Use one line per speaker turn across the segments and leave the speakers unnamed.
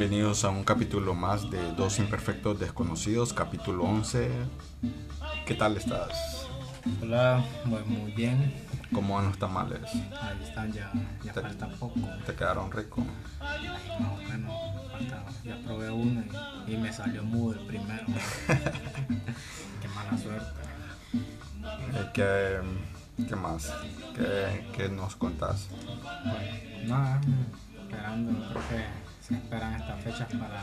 Bienvenidos a un capítulo más de Dos Imperfectos Desconocidos, capítulo 11. ¿Qué tal estás?
Hola, voy muy bien.
¿Cómo van los tamales?
Ahí están, ya, ya
Te-
falta poco.
¿Te quedaron ricos?
Ay, más o menos, falta, ya probé uno y, y me salió mudo el primero. Qué mala suerte.
Eh, ¿Qué, qué más? ¿Qué, qué nos contás?
Pues nada, esperando, creo que se esperan estas fechas para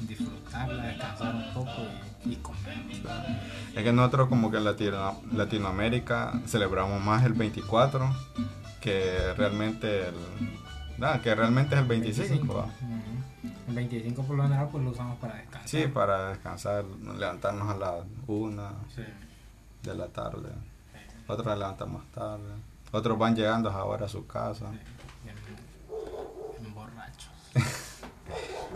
disfrutarla, descansar un poco y, y comer.
Es que nosotros como que en Latino- Latinoamérica celebramos más el 24 que realmente el... Nada, que realmente es el 25. ¿va?
Ujú. El 25 por lo general pues lo usamos para descansar.
Sí, para descansar, levantarnos a las 1
Sí.
de la tarde. Otros se levantan más tarde. Otros van llegando ahora a su casa.
Bien, bien borrachos.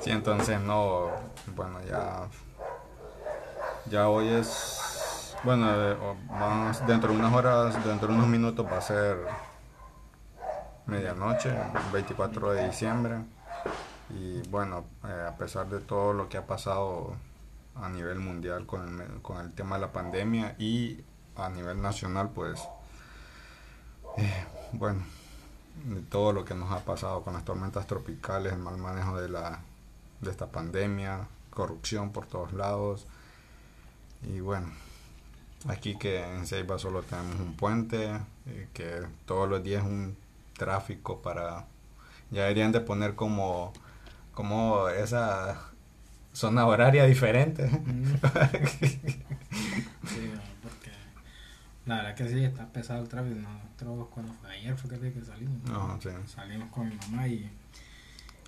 Sí, entonces no, bueno, ya, ya hoy es, bueno, eh, dentro de unas horas, dentro de unos minutos va a ser medianoche, 24 de diciembre. Y bueno, eh, a pesar de todo lo que ha pasado a nivel mundial con el, con el tema de la pandemia y a nivel nacional, pues, eh, bueno, de todo lo que nos ha pasado con las tormentas tropicales, el mal manejo de la de esta pandemia, corrupción por todos lados. Y bueno, aquí que en Ceiba solo tenemos un puente, eh, que todos los días un tráfico para ya deberían de poner como como esa zona horaria diferente.
Porque la verdad que sí, está pesado el tráfico. Nosotros cuando fue ayer fue que, que salimos.
No, sí.
Salimos con mi mamá y,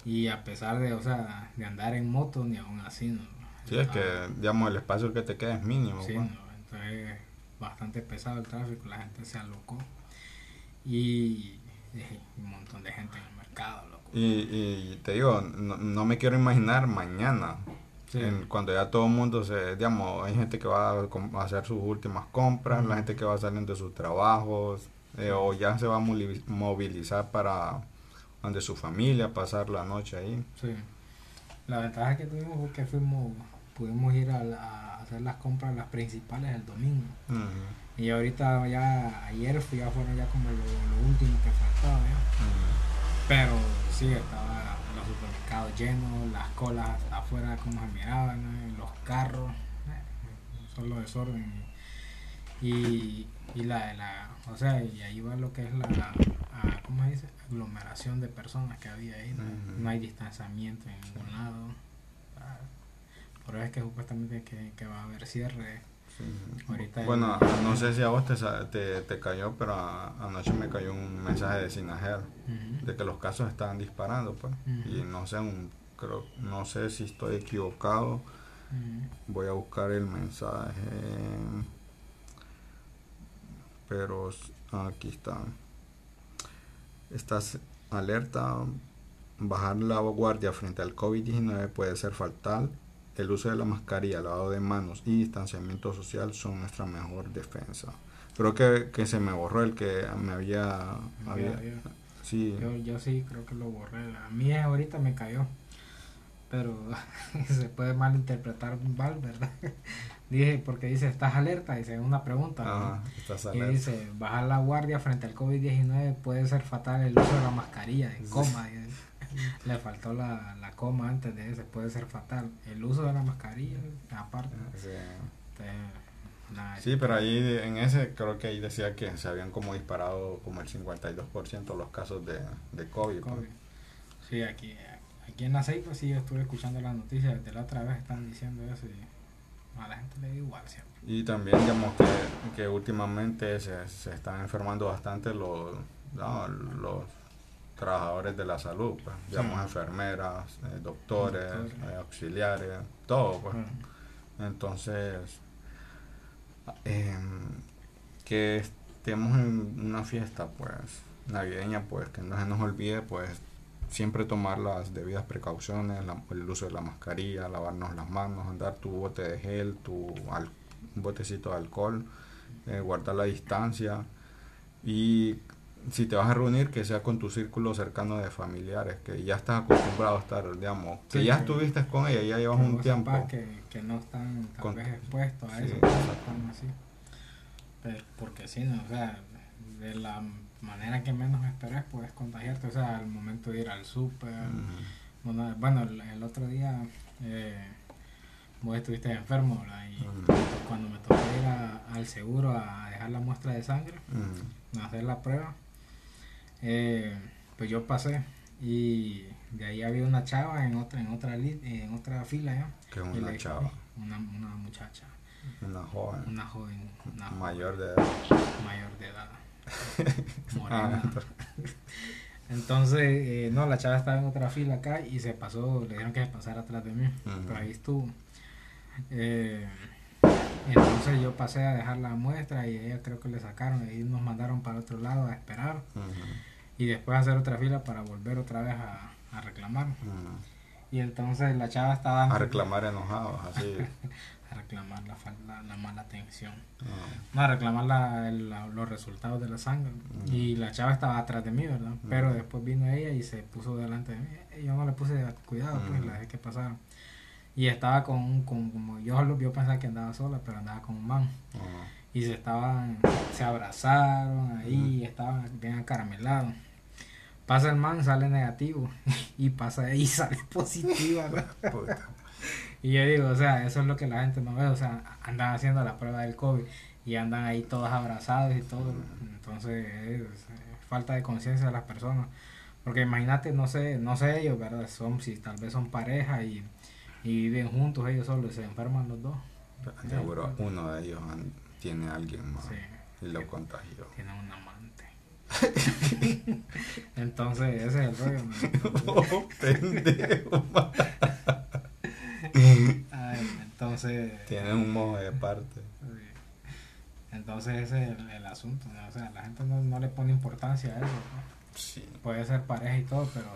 y a pesar de, o sea, de andar en moto, ni aún así, ¿no?
Sí, es que digamos el espacio que te queda es mínimo.
Sí,
pues.
no, entonces bastante pesado el tráfico, la gente se alocó. Y, y un montón de gente en el mercado, loco.
Y, y te digo, no, no me quiero imaginar mañana,
Sí.
en- cuando ya todo el mundo se, digamos, hay gente que va a, hacer sus últimas compras, la gente que va saliendo de sus trabajos, eh, o ya se va a movilizar para donde su familia, pasar la noche ahí.
Sí. La ventaja que tuvimos fue que fuimos, pudimos ir a, la- a hacer las compras, las principales el domingo. Y ahorita ya, ayer fui, ya fueron ya como lo, lo último que faltaba. Pero sí, estaba los supermercados llenos, las colas afuera como se miraban, ¿no? los carros, eh, solo desorden. Y, y la, la, o sea, y ahí va lo que es la, a- ¿cómo se dice? Aglomeración de personas que había ahí, ¿no? No hay distanciamiento en ningún lado. Ah, Por eso es que supuestamente que, que va a haber cierre. Ahorita
Bueno,
el-
no sé si a vos te, te, te cayó, pero a- anoche me cayó un mensaje de Sinagel
Ujú.
de que los casos estaban disparando, pues. Y no sé, un, creo, no sé si estoy equivocado. Voy a buscar el mensaje. Pero aquí está. Estás alerta. Bajar la guardia frente al COVID-19 puede ser fatal. El uso de la mascarilla, lavado de manos y distanciamiento social son nuestra mejor defensa. Creo que, que se me borró el que me había... había-
Había-
sí,
Yo, yo sí creo que lo borré. A mí ahorita me cayó. Pero se puede malinterpretar mal, ¿verdad? Dije, porque dice, ¿estás alerta? Dice, es una pregunta.
ajá, estás
Y
alerta.
dice, bajar la guardia frente al COVID-19 puede ser fatal el uso de la mascarilla, de coma. Le faltó la, la coma antes de ese, puede ser fatal. El uso de la mascarilla, aparte.
Sí.
Entonces, nada,
Sí, pero ahí en ese creo que ahí decía que se habían como disparado como el 52% los casos de, de COVID. pues.
COVID. Sí, aquí, aquí en la Ceiba sí yo estuve escuchando las noticias, desde la otra vez están diciendo eso y a la gente le da igual siempre.
Y también digamos que, que últimamente se, se están enfermando bastante los, no, los trabajadores de la salud, pues, digamos
Sí.
enfermeras, eh, doctores,
Doctores.
eh, auxiliares, todo. Pues.
Bueno,
Entonces, em, que estemos en una fiesta, pues, navideña, pues, que no se nos olvide, pues, siempre tomar las debidas precauciones, la- el uso de la mascarilla, lavarnos las manos, andar tu bote de gel, tu al- un botecito de alcohol, eh, guardar la distancia y si te vas a reunir, que sea con tu círculo cercano de familiares, que ya estás acostumbrado a estar, digamos, que
Sí,
ya
que-
estuviste con ella, ya llevas
Que
un tiempo.
Que, que no están tal
Con-
vez expuestos a
Sí,
eso, están así. Pero, porque sí, no, o sea, de la manera que menos esperes puedes contagiarte, o sea, al momento de ir al súper. Bueno, bueno, el, otro día eh, vos estuviste enfermo, ¿verdad? Y cuando me tocó ir a- al seguro a dejar la muestra de sangre, a hacer la prueba, eh, pues yo pasé y de ahí había una chava en otra en otra en otra fila ya
Que una
le-
chava,
una, una muchacha
una joven,
una joven una joven.
Mayor de edad.
mayor de edad. Morena.
Ah,
entonces eh, no la chava estaba en otra fila acá y se pasó le dijeron que se pasara atrás de mí pero ahí estuvo. Eh, entonces yo pasé a dejar la muestra y ella creo que le sacaron y nos mandaron para otro lado a esperar. Y después hacer otra fila para volver otra vez a, a reclamar.
Ujú.
Y entonces la chava estaba
A reclamar enojados, así.
a reclamar la, la, la mala atención.
Ah,
No, a reclamar la- los resultados de la sangre.
Mm.
Y la chava estaba atrás de mí, ¿verdad? Pero después vino ella y se puso delante de mí. Yo no le puse cuidado, pues
Mm.
la dejé que pasara. Y estaba con, un- con como yo, yo pensaba que andaba sola, pero andaba con un man. y se estaban, se abrazaron ahí, estaban bien acaramelados. Pasa el man, sale negativo y pasa y sale positiva. Y yo digo, o sea, eso es lo que la gente no ve, o sea, andan haciendo la prueba del COVID y andan ahí todos abrazados y todo. Entonces, es, falta de conciencia de las personas. Porque imagínate, no sé, no sé ellos, ¿verdad? Son, si tal vez son pareja y, y viven juntos ellos solos y se enferman los dos.
Seguro uno de ellos tiene a alguien más
Sí.
y lo contagió.
tienen un amante. Entonces, ese es el rollo. ¿no?
Oh, pendejo.
Ay, entonces,
Tiene un modo de parte.
sí. entonces ese es el, el asunto. ¿no? O sea, la gente no, no le pone importancia a eso. ¿no?
Sí.
Puede ser pareja y todo, pero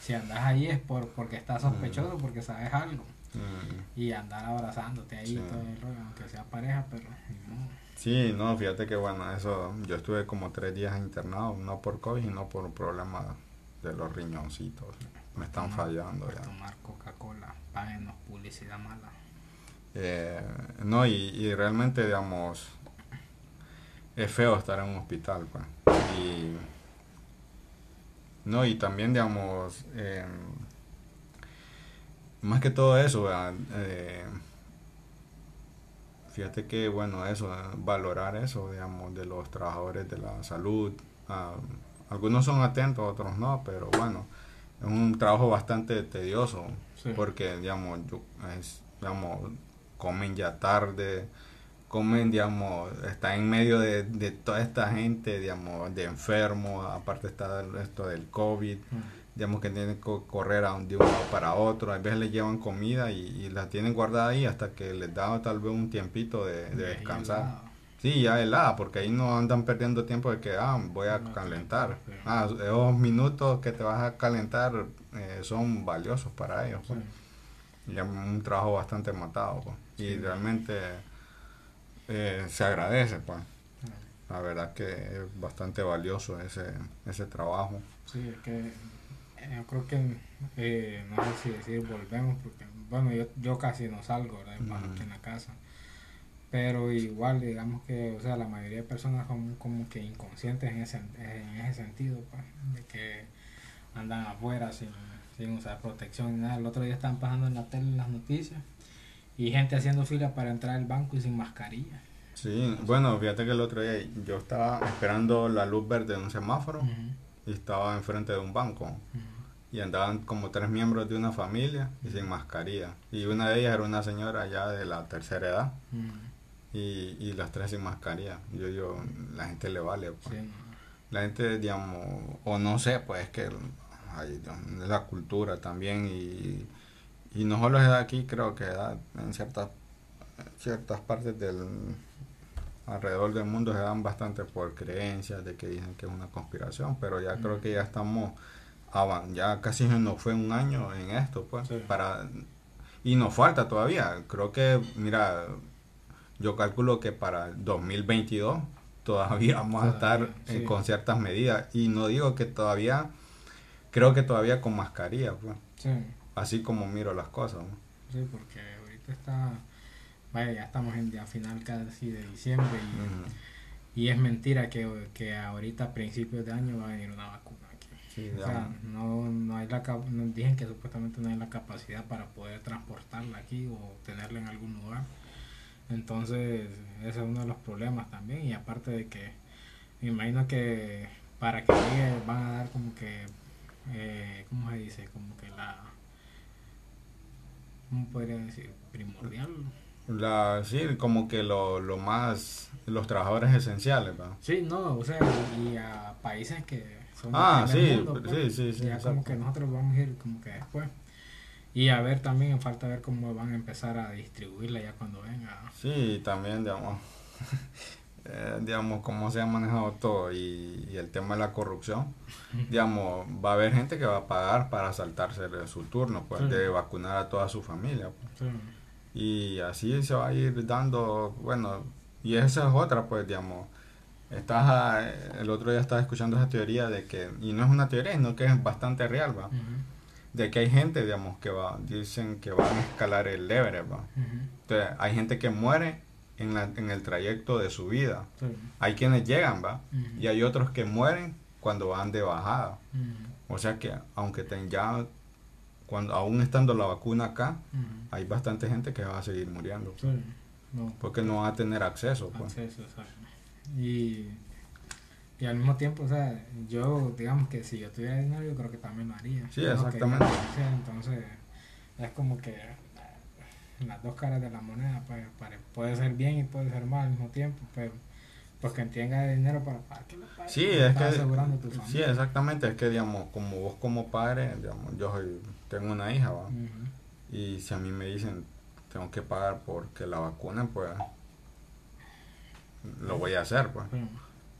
si andas ahí es por porque estás sospechoso, porque sabes algo.
Mm.
Y andar abrazándote ahí
Sí.
y todo el rollo, aunque sea pareja, pero modo.
Sí, no, fíjate que bueno, eso, yo estuve como tres días internado, no por COVID, sino por problemas de los riñoncitos. Me están
Tomar-
fallando
por
ya.
tomar Coca-Cola, páguenos publicidad mala.
Eh, no, y, y realmente, digamos, es feo estar en un hospital, pues. Y, no, y también, digamos, eh, más que todo eso, ¿verdad? Eh, fíjate que, bueno, eso, eh, valorar eso, digamos, de los trabajadores de la salud. ah, algunos son atentos, otros no, pero bueno, es un trabajo bastante tedioso
Sí.
porque digamos yo, es, digamos comen ya tarde comen digamos está en medio de, de toda esta gente digamos de enfermos aparte está esto del covid digamos que tienen que correr a un- de un lado para otro a veces les llevan comida y, y la tienen guardada ahí hasta que les da tal vez un tiempito de, descansar. Sí, ya helada, porque ahí no andan perdiendo tiempo de que, ah, voy a calentar. Ah, esos minutos que te vas a calentar eh, son valiosos para ellos. Pues. Y es un trabajo bastante matado, pues. Y realmente eh, se agradece, pues. La verdad que es bastante valioso ese, ese trabajo.
Sí, es que yo creo que, eh, no sé si decir volvemos, porque, bueno, yo, yo casi no salgo, ¿verdad? Aquí en la casa. Pero igual, digamos que, o sea, la mayoría de personas son como que inconscientes en ese, en ese sentido, pues, de que andan afuera sin, sin usar protección ni nada. El otro día estaban pasando en la tele las noticias y gente haciendo fila para entrar al banco y sin mascarilla.
Sí, bueno, fíjate que el otro día yo estaba esperando la luz verde de un semáforo y estaba enfrente de un banco. y andaban como tres miembros de una familia y sin mascarilla. Y una de ellas era una señora ya de la tercera edad y, y las tres sin mascarilla. Yo digo, la gente le vale. pues.
sí,
La gente, digamos, o no sé, pues es que es la cultura también y, y no solo es de aquí, creo que da en ciertas, ciertas partes del alrededor del mundo se dan bastante por creencias de que dicen que es una conspiración, pero ya creo que ya estamos ya casi nos fue un año en esto, pues,
Sí.
para y nos falta todavía. Creo que, mira, yo calculo que para el 2022 todavía vamos a estar eh, con ciertas medidas. Y no digo que todavía, creo que todavía con mascarilla, pues,
Sí,
así como miro las cosas. ¿no?
sí, porque ahorita está, vaya, ya estamos en día final casi de diciembre y, y es mentira que, que ahorita a principios de año va a venir una vacuna aquí.
Sí,
O sea, no, no hay la nos dicen que supuestamente no hay la capacidad para poder transportarla aquí o tenerla en algún lugar. Entonces, ese es uno de los problemas también. Y aparte de que me imagino que para que llegue van a dar como que, eh, ¿cómo se dice? Como que la, ¿cómo podría decir? Primordial.
La, sí, como que lo, lo más, los trabajadores esenciales, ¿verdad?
Sí, no, o sea, y a países que son
Ah, sí,
mundo, pues,
sí, sí, sí,
ya como que nosotros vamos a ir como que después. Y a ver también, falta ver cómo van a empezar a distribuirla ya cuando venga.
Sí, también, digamos, eh, digamos, cómo se ha manejado todo y, y el tema de la corrupción, digamos, va a haber gente que va a pagar para saltarse su turno, pues,
Sí.
de vacunar a toda su familia, pues.
Sí,
Y así se va a ir dando, bueno, y esa es otra, pues, digamos, estás, a- el otro día estaba escuchando esa teoría de que, y no es una teoría, sino que es bastante real, ¿va? De que hay gente, digamos, que va, dicen que van a escalar el Everest, ¿va? Entonces, hay gente que muere en, la- en el trayecto de su vida. Hay quienes llegan, ¿va? Y hay otros que mueren cuando van de bajada. O sea que, aunque ten ya, cuando, aún estando la vacuna acá, hay bastante gente que va a seguir muriendo.
Sí, no,
Porque no va a tener acceso, pues.
acceso. Y, y al mismo tiempo, o sea, yo, digamos que si yo tuviera dinero, yo creo que también lo haría.
Sí, exactamente.
entonces, es como que las dos caras de la moneda, pues, puede ser bien y puede ser mal al mismo tiempo, pero pues quien tenga dinero para que lo pague.
Sí, es que,
asegurando tu
sí,
familia.
exactamente, es que, digamos, como vos como padre, digamos, yo soy- tengo una hija, ¿va? Y si a mí me dicen, tengo que pagar porque la vacunen, pues, lo voy a hacer, pues.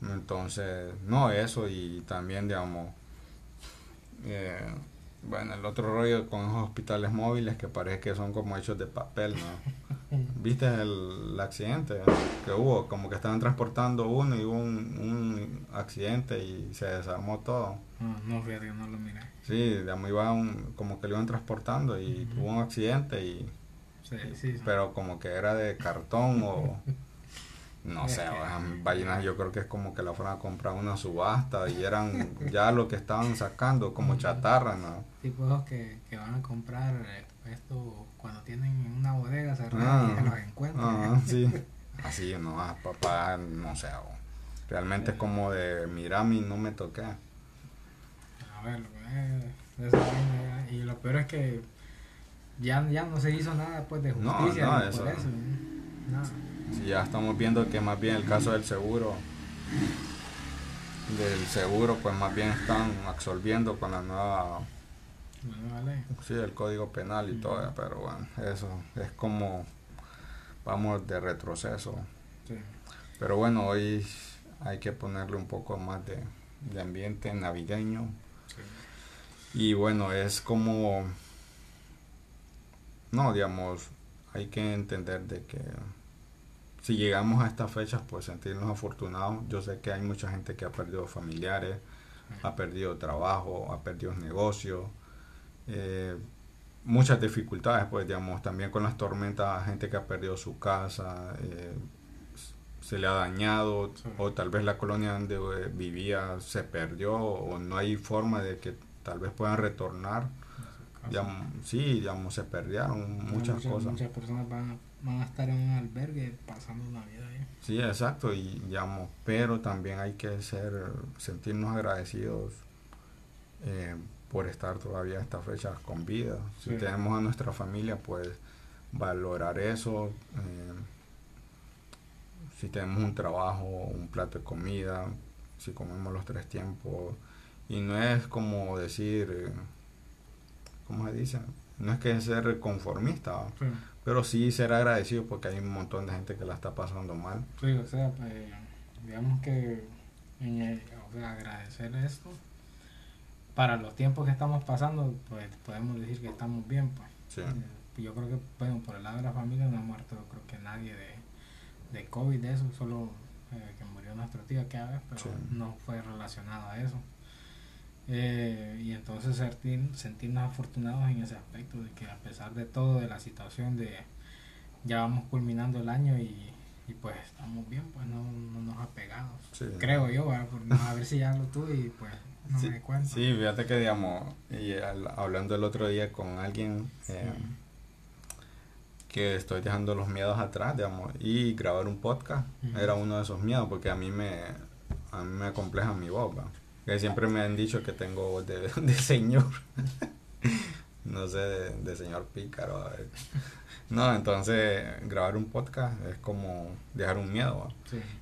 Entonces, no eso y también, digamos, eh, bueno, el otro rollo con los hospitales móviles que parece que son como hechos de papel, ¿no? ¿Viste el, el accidente que hubo? Como que estaban transportando uno y hubo un, un accidente y se desarmó todo.
No, no, fíjate que no lo miré.
Sí, digamos, iba un- como que lo iban transportando y hubo un accidente y
Sí, sí, sí.
pero como que era de cartón o no sé, esas vainas yo creo que es como que la fueron a comprar una subasta y eran ya lo que estaban sacando como chatarra, ¿no?
Tipo esos que, que van a comprar eh, esto cuando tienen una bodega cerrada y se los encuentran.
ah, sí. Así, no, ah, papá, no sé, realmente es como de mirami, no me toqué.
A ver, lo que es esa vaina ya. Y lo peor es que ya, ya no se hizo nada pues de justicia
no,
por
eso-
eso. ¿no?
Ya estamos viendo que más bien el caso del seguro, del seguro, pues más bien están absolviendo con la nueva
La nueva ley.
Sí, el código penal y todo, pero bueno, eso es como vamos de retroceso.
Sí.
Pero bueno, hoy hay que ponerle un poco más de, de ambiente navideño.
sí.
Y bueno, es como, no, digamos, hay que entender de que si llegamos a estas fechas, pues sentirnos afortunados. Yo sé que hay mucha gente que ha perdido familiares, ha perdido trabajo, ha perdido negocios, eh, muchas dificultades, pues digamos, también con las tormentas, gente que ha perdido su casa, eh, se le ha dañado,
Sí.
o tal vez la colonia donde eh, vivía se perdió, o no hay forma de que tal vez puedan retornar. Digamos, sí, digamos, se perdieron muchas cosas.
Muchas personas van, a- van a estar en un albergue pasando Navidad ahí.
Sí, exacto, y digamos, pero también hay que ser, si agradecidos eh, por estar todavía a estas fechas con vida. Si
Sí.
tenemos a nuestra familia, pues valorar eso. eh, si tenemos un trabajo, un plato de comida, si comemos los tres tiempos. Y no es como decir, eh, ¿cómo se dice? No es que ser conformista.
Sí.
Pero sí ser agradecido porque hay un montón de gente que la está pasando mal.
Sí, o sea, pues, digamos que en el- o sea, agradecer esto para los tiempos que estamos pasando, pues podemos decir que estamos bien, pues.
Sí.
Eh, Yo creo que, bueno, por el lado de la familia no ha muerto, creo que nadie de, de COVID, de eso, solo eh, que murió nuestro tío aquella vez, pero no fue relacionado a eso. Eh, y entonces sentir, sentirnos afortunados en ese aspecto, de que a pesar de todo, de la situación de ya vamos culminando el año y, y pues estamos bien, pues no, no nos ha pegado. Creo yo, a ver si ya lo tuve y pues no
sí,
me cuento.
Sí, fíjate que digamos, y hablando el otro día con alguien, eh, que estoy dejando los miedos atrás, digamos, y grabar un podcast era uno de esos miedos, porque a mí me, a mí me acompleja mi voz, que siempre me han dicho que tengo voz de, de señor, no sé, de, señor pícaro. No, entonces grabar un podcast es como dejar un miedo.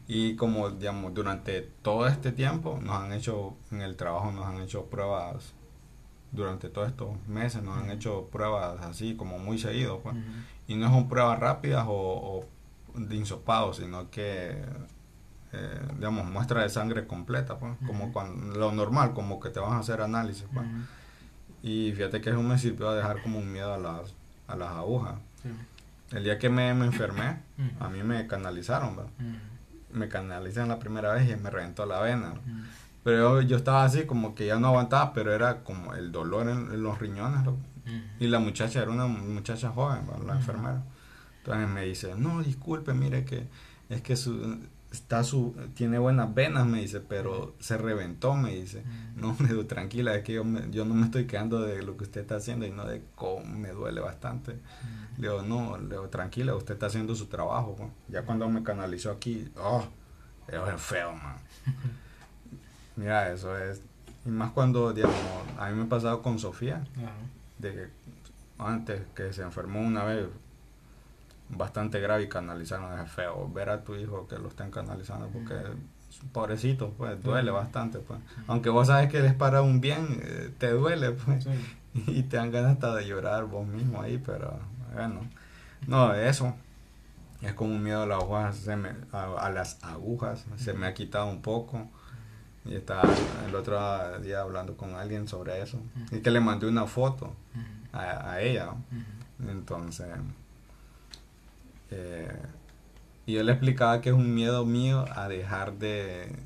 Y como, digamos, durante todo este tiempo nos han hecho, en el trabajo nos han hecho pruebas durante todos estos meses nos han hecho pruebas así como muy seguido pues. y no son pruebas rápidas o, de insopado sino que eh, digamos muestra de sangre completa pues como cuando, lo normal como que te van a hacer análisis pues. y fíjate que eso me sirvió a dejar como un miedo a las a las agujas. El día que me, me enfermé a mí me canalizaron me canalizan la primera vez y me reventó la vena. Pero yo, estaba así como que ya no aguantaba, pero era como el dolor en, los riñones. Y la muchacha era una muchacha joven, la enfermera. Entonces me dice, no, disculpe, mire que es que su, está su, tiene buenas venas, me dice, pero se reventó, me dice. No, me digo, tranquila, es que yo, yo no me estoy quedando de lo que usted está haciendo y no de cómo me duele bastante. Le digo, no, le digo, tranquila, usted está haciendo su trabajo. Ya cuando me canalizó aquí, oh, es feo, man. Mira, eso es. Y más cuando, digamos, a mí me ha pasado con Sofía, de que antes que se enfermó una vez bastante grave y canalizaron, es feo ver a tu hijo que lo estén canalizando porque pobrecito, pues duele bastante, pues. Aunque vos sabes que les para un bien, eh, te duele, pues. Y te dan ganas hasta de llorar vos mismo ahí, pero bueno. No, eso es como un miedo a las agujas, se me, a, las agujas, se me ha quitado un poco. Y estaba el otro día hablando con alguien sobre eso. Y que le mandé una foto a, ella. Entonces, eh, y yo le explicaba que es un miedo mío a dejar de...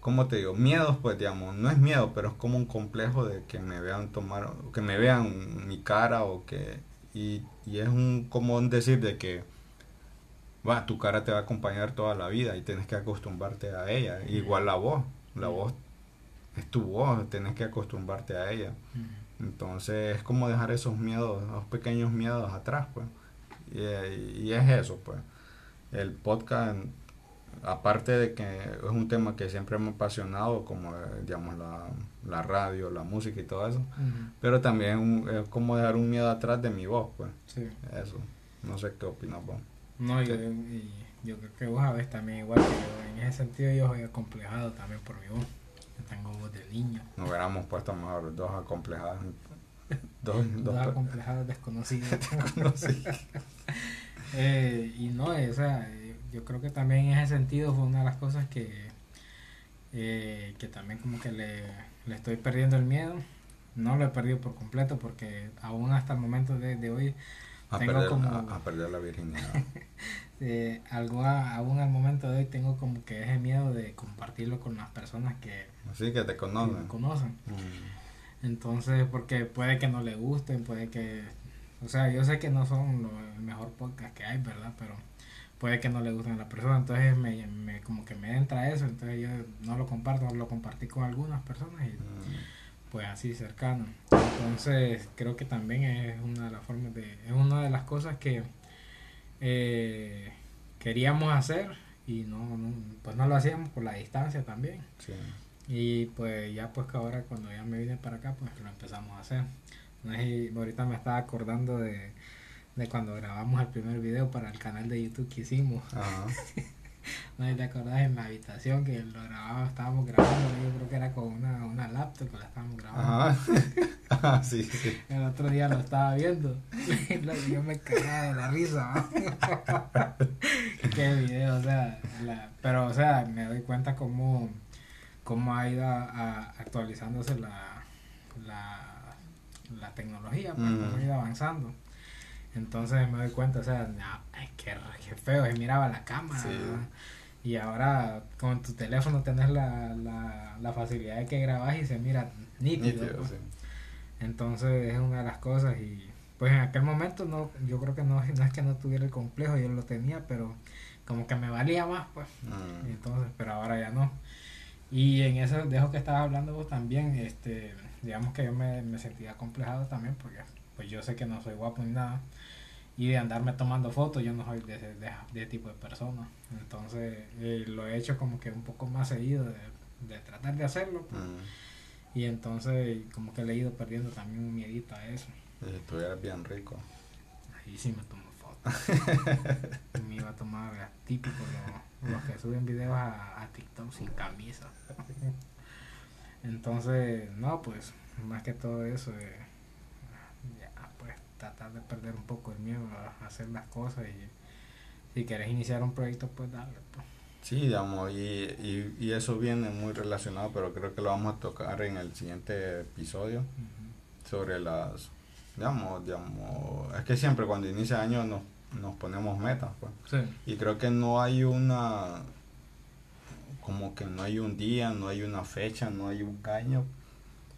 ¿Cómo te digo? Miedos, pues, digamos, no es miedo, pero es como un complejo de que me vean tomar, que me vean mi cara o que... Y, y es un común decir de que va, tu cara te va a acompañar toda la vida y tienes que acostumbrarte a ella. Igual la voz, la voz es tu voz, tienes que acostumbrarte a ella. Entonces es como dejar esos miedos, esos pequeños miedos atrás, pues. Y, es eso, pues. El podcast, aparte de que es un tema que siempre me ha apasionado, como digamos la, la radio, la música y todo eso, pero también es como dejar un miedo atrás de mi voz, pues. Eso. No sé qué opinas vos.
No, yo, yo creo que vos sabés también igual yo. En ese sentido yo soy acomplejado también por mi voz. Yo tengo voz de niño.
Nos hubiéramos puesto mejor dos acomplejados.
Dos, dos, acomplejados desconocidos. eh, y no, o sea, yo creo que también en ese sentido fue una de las cosas que, eh, que también como que le, le estoy perdiendo el miedo. No lo he perdido por completo porque aún hasta el momento de, de hoy
a, perder, como, a, perder la virginidad.
eh, algo aún al momento de hoy tengo como que ese miedo de compartirlo con las personas que,
sí, que te conocen.
conocen. Mm. Entonces, porque puede que no le gusten, puede que... O sea, yo sé que no son lo, el mejor podcast que hay, ¿verdad? Pero puede que no le gusten a la persona. Entonces, me, me, como que me entra eso. Entonces, yo no lo comparto, lo compartí con algunas personas y... Mm pues así cercano. Entonces creo que también es una de las formas de, es una de las cosas que eh, queríamos hacer y no, pues no lo hacíamos por la distancia también. Y pues ya pues que ahora cuando ya me vine para acá pues lo empezamos a hacer. ahorita me estaba acordando de, de cuando grabamos el primer video para el canal de YouTube que hicimos. No sé te acordás en la habitación que lo grababa, estábamos grabando, yo creo que era con una, una laptop que la estábamos grabando.
Ajá. sí, sí.
El otro día lo estaba viendo y yo me cagaba de la risa. Qué video, o sea, la, pero o sea, me doy cuenta cómo, cómo ha ido a, actualizándose la, la, la tecnología, pues, cómo ha ido avanzando. Entonces me doy cuenta, o sea, ay, qué, qué feo, se miraba la cámara. Y ahora con tu teléfono tenés la, la, la facilidad de que grabas y se mira nítido.
Nítido,
pues.
sí.
Entonces es una de las cosas y pues en aquel momento no, yo creo que no, no es que no tuviera el complejo, yo lo tenía, pero como que me valía más, pues.
Mm.
Entonces, pero ahora ya no. Y en eso dejo que estabas hablando vos también, este, digamos que yo me, me sentía complejado también porque pues yo sé que no soy guapo ni nada. Y de andarme tomando fotos, yo no soy de ese de, de tipo de persona. Entonces eh, lo he hecho como que un poco más seguido de, de tratar de hacerlo. pues. Y entonces como que le he ido perdiendo también un miedito a eso.
Y si estuvieras bien rico.
Ahí sí me tomo. Me iba a tomar típico lo- los que suben videos a, a TikTok sin camisa. Entonces, no, pues, más que todo eso, eh, ya, pues, tratar de perder un poco el miedo a hacer las cosas y si quieres iniciar un proyecto, pues dale. Pues.
Sí, digamos, y, y, y eso viene muy relacionado, pero creo que lo vamos a tocar en el siguiente episodio sobre las, digamos, digamos, es que siempre cuando inicia año nos, nos ponemos metas, pues.
Sí.
Y creo que no hay una, como que no hay un día, no hay una fecha, no hay un año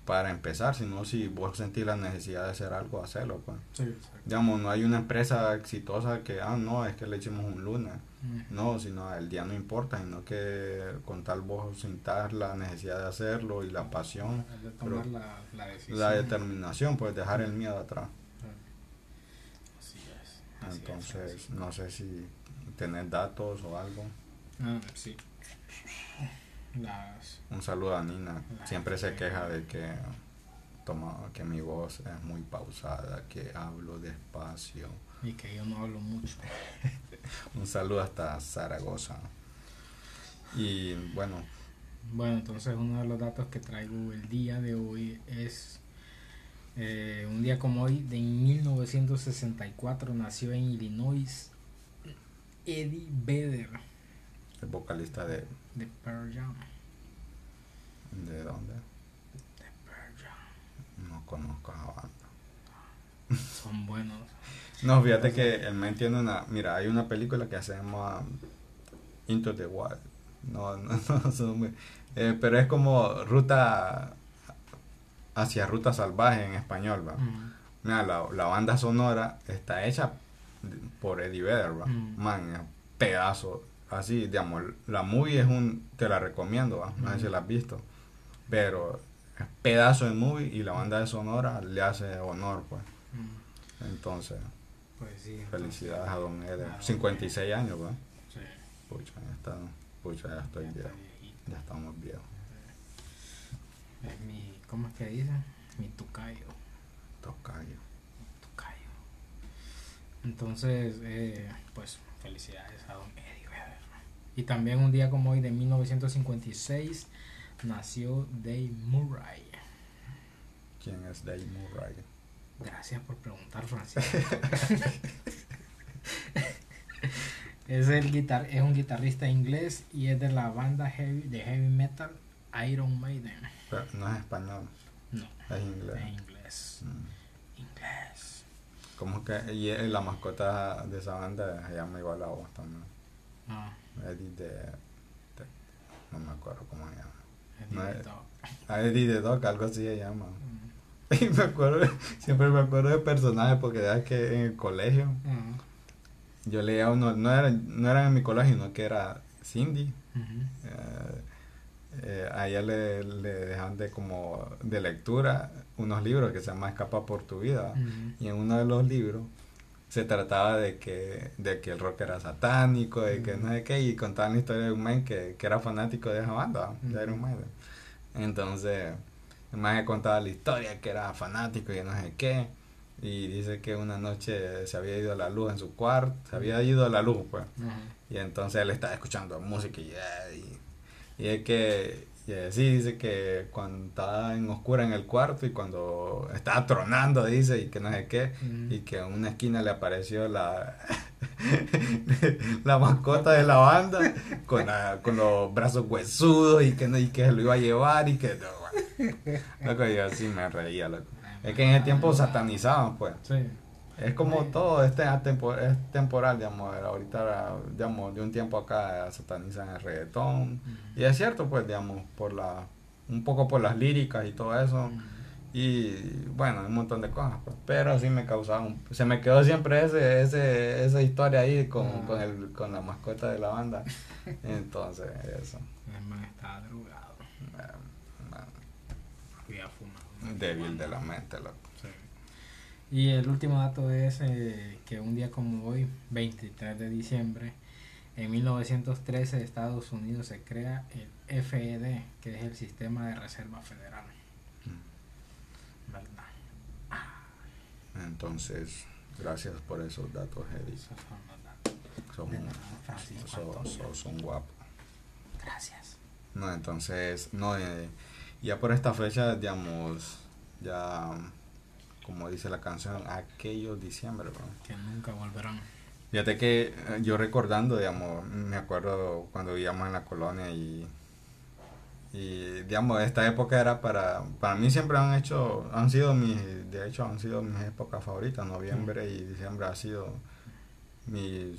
para empezar, sino si vos sentís la necesidad de hacer algo, hacerlo, pues.
Sí.
Digamos, no hay una empresa exitosa que, ah, no, es que le hicimos un lunes.
Mm.
No, sino el día no importa, sino que con tal vos sintas la necesidad de hacerlo y la pasión,
Es de tomar
pero
la, la decisión.
la determinación, pues dejar el miedo atrás.
Así es,
Entonces, no sé si tenés datos o algo.
Ah, sí. Las.
Un saludo a Nina. Siempre se queja de que toma que mi voz es muy pausada, que hablo despacio.
Y que yo no hablo mucho.
Un saludo hasta Zaragoza. Y bueno,
Bueno, entonces uno de los datos que traigo el día de hoy es eh, un día como hoy, de 1964, nació en Illinois Eddie Vedder
el vocalista de
de Pearl Jam.
¿de dónde?
De Pearl Jam.
No conozco a la banda.
Son buenos.
No, fíjate que el men tiene una. Mira, hay una película que llama Into the Wild. No, no, no, son muy- eh, pero es como ruta hacia ruta salvaje en español, va.
Mm.
Mira, la, la banda sonora está hecha por Eddie Vedder, va.
Mm.
Man, es pedazo. Así, digamos, la movie es un. Te la recomiendo, va. No sé
Mm.
si la has visto. Pero es pedazo de movie y la banda de sonora le hace honor, pues.
Mm.
Entonces.
Pues sí. entonces,
Felicidades a Don Eder.
a don
56 años, ¿verdad?
Sí,
Pucha, ya está. Pucha, ya estoy
ya
viejo. estamos viejos.
Es mi, ¿cómo es que dice? Mi tucayo.
Tocayo.
Tocayo. Entonces, eh, pues felicidades a don Eddie Vedder. Y también un día como hoy de 1956 nació Dave Murray.
¿Quién es Dave Murray?
Gracias por preguntar, Francisco. es, el guitar es un guitarrista inglés y es de la banda heavy, de heavy metal Iron Maiden.
Pero no es español,
No,
es inglés.
es inglés.
Mm.
Inglés.
¿Cómo que? Y eh, la mascota de esa banda se llama igual a vos también.
Ah,
Eddie de, de- No me acuerdo cómo se llama.
es
No es-
directo.
Ah, Eddie de Doc, algo así se llama.
Mm.
Y me acuerdo, siempre me acuerdo de personajes porque ya que en el colegio
Ah,
yo leía uno, no era, no era en mi colegio, sino que era Cindy. Eh, a ella le, le dejan de como de lectura unos libros que se llama Escapa por tu vida. Y en uno de los libros se trataba de que de que el rock era satánico de que no sé qué y contaban la historia de un man que, que era fanático de esa banda de
Ujú.
Iron Maiden entonces el man contaba la historia que era fanático y no sé qué y dice que una noche se había ido la luz en su cuarto se había ido la luz pues. Y entonces él estaba escuchando música y, y, y es que y sí dice que cuando estaba en oscura en el cuarto y cuando estaba tronando dice y que no sé qué y que en una esquina le apareció la la mascota de la banda con, la- con los brazos huesudos y que no, y que se lo iba a llevar y que no, loco yo así me reía loco. Es que en ese tiempo satanizaban pues.
Sí.
Es como
Sí.
todo, este es temporal, digamos, ahorita, digamos, de un tiempo acá satanizan el reggaetón. Y es cierto, pues, digamos, por la, un poco por las líricas y todo eso. Y bueno, un montón de cosas, pues. Pero sí me causaba un- Se me quedó siempre ese, ese, esa historia ahí con,
Ah.
con, el, con la mascota de la banda. Entonces, eso.
El man estaba drogado.
eh, bueno,
Había fumado.
débil de la mente, loco.
Y el último dato es eh, que un día como hoy, 23 de diciembre, en 1913 Estados Unidos se crea el FED, que es el Sistema de Reserva Federal. ¿Verdad?
Entonces, gracias por esos datos, Eric.
Son.
Son, son- son guapos.
Gracias.
No, entonces, no, eh, ya por esta fecha, digamos, ya, como dice la canción, aquellos diciembre, bro.
Que nunca volverán.
Fíjate que eh, yo recordando, digamos, me acuerdo cuando vivíamos en la colonia y, y digamos, esta época era para, para mí siempre han hecho, han sido mis, de hecho han sido mis épocas favoritas, noviembre y diciembre ha sido mis,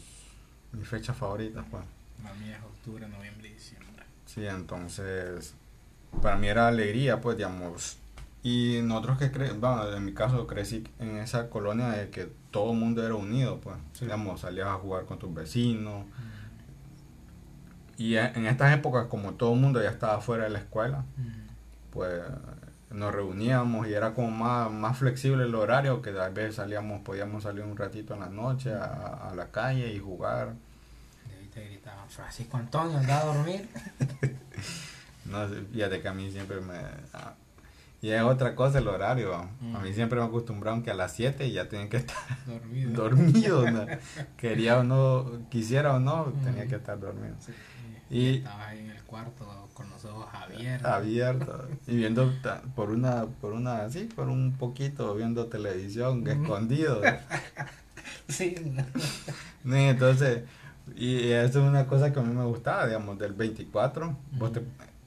mis fechas favoritas, pues.
La mía es octubre, noviembre y diciembre.
Sí, entonces, para mí era alegría, pues, digamos. Y nosotros que cre bueno, en mi caso crecí en esa colonia de que todo el mundo era unido, pues.
Sí.
Digamos, salías a jugar con tus vecinos. Y e- en estas épocas, como todo el mundo ya estaba fuera de la escuela, pues nos reuníamos y era como más, más flexible el horario, que tal vez salíamos, podíamos salir un ratito en la noche a, a la calle y jugar.
De ahí te gritaban, Francisco Antonio, anda a dormir.
No, fíjate que a mí siempre me... ah, y es otra cosa el horario. A mí
Mm.
siempre me acostumbraron que a las 7 ya tienen que estar
Dormido.
dormidos. ¿no? Quería o no, quisiera o no, tenía
Mm.
que estar dormido.
Sí,
Y-
y estabas ahí en el cuarto con los ojos abiertos.
Abierto. Y viendo por una, por una, sí, por un poquito, viendo televisión,
Ujú.
escondido.
Sí,
¿no? Y entonces, y eso es una cosa que a mí me gustaba, digamos, del 24, vos te.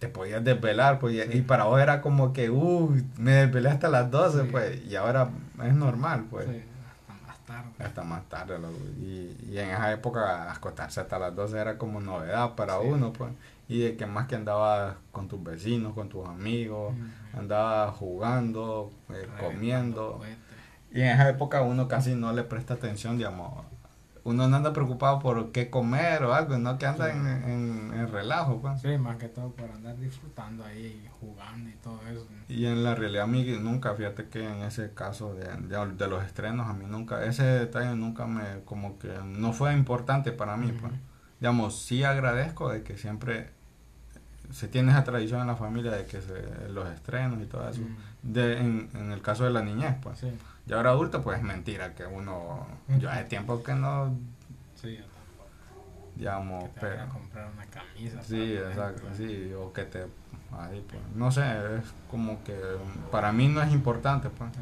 Te podías desvelar, pues, y-
Sí.
y para vos era como que, uh, me desvelé hasta las 12,
Sí.
pues, y ahora es normal, pues.
sí, hasta más tarde.
Hasta más tarde, loco. y, y en esa época acostarse hasta las 12 era como novedad para uno, pues. Y de que más que andabas con tus vecinos, con tus amigos, andabas jugando, eh, comiendo. Y en esa época uno casi no le presta atención, digamos. Uno no anda preocupado por qué comer o algo, no que anda
Sí.
en, en, en relajo, pues.
Sí, más que todo por andar disfrutando ahí, jugando y todo eso.
Y en la realidad a mí nunca, fíjate que en ese caso de, de, de los estrenos, a mí nunca, ese detalle nunca me, como que no fue importante para mí, pues.
Ujú.
Digamos, sí agradezco de que siempre se tiene esa tradición en la familia de que se, los estrenos y todo eso.
Ujú.
De, en, en el caso de la niñez, pues.
Sí,
Y ahora adulto, pues es mentira que uno, yo hace tiempo que no,
sí, yo tampoco.
digamos,
Que te
pero...
a comprar una camisa.
Sí, exacto,
ejemplo.
sí, o que te, ahí, pues, no sé, es como que para mí no es importante, pues.
Sí.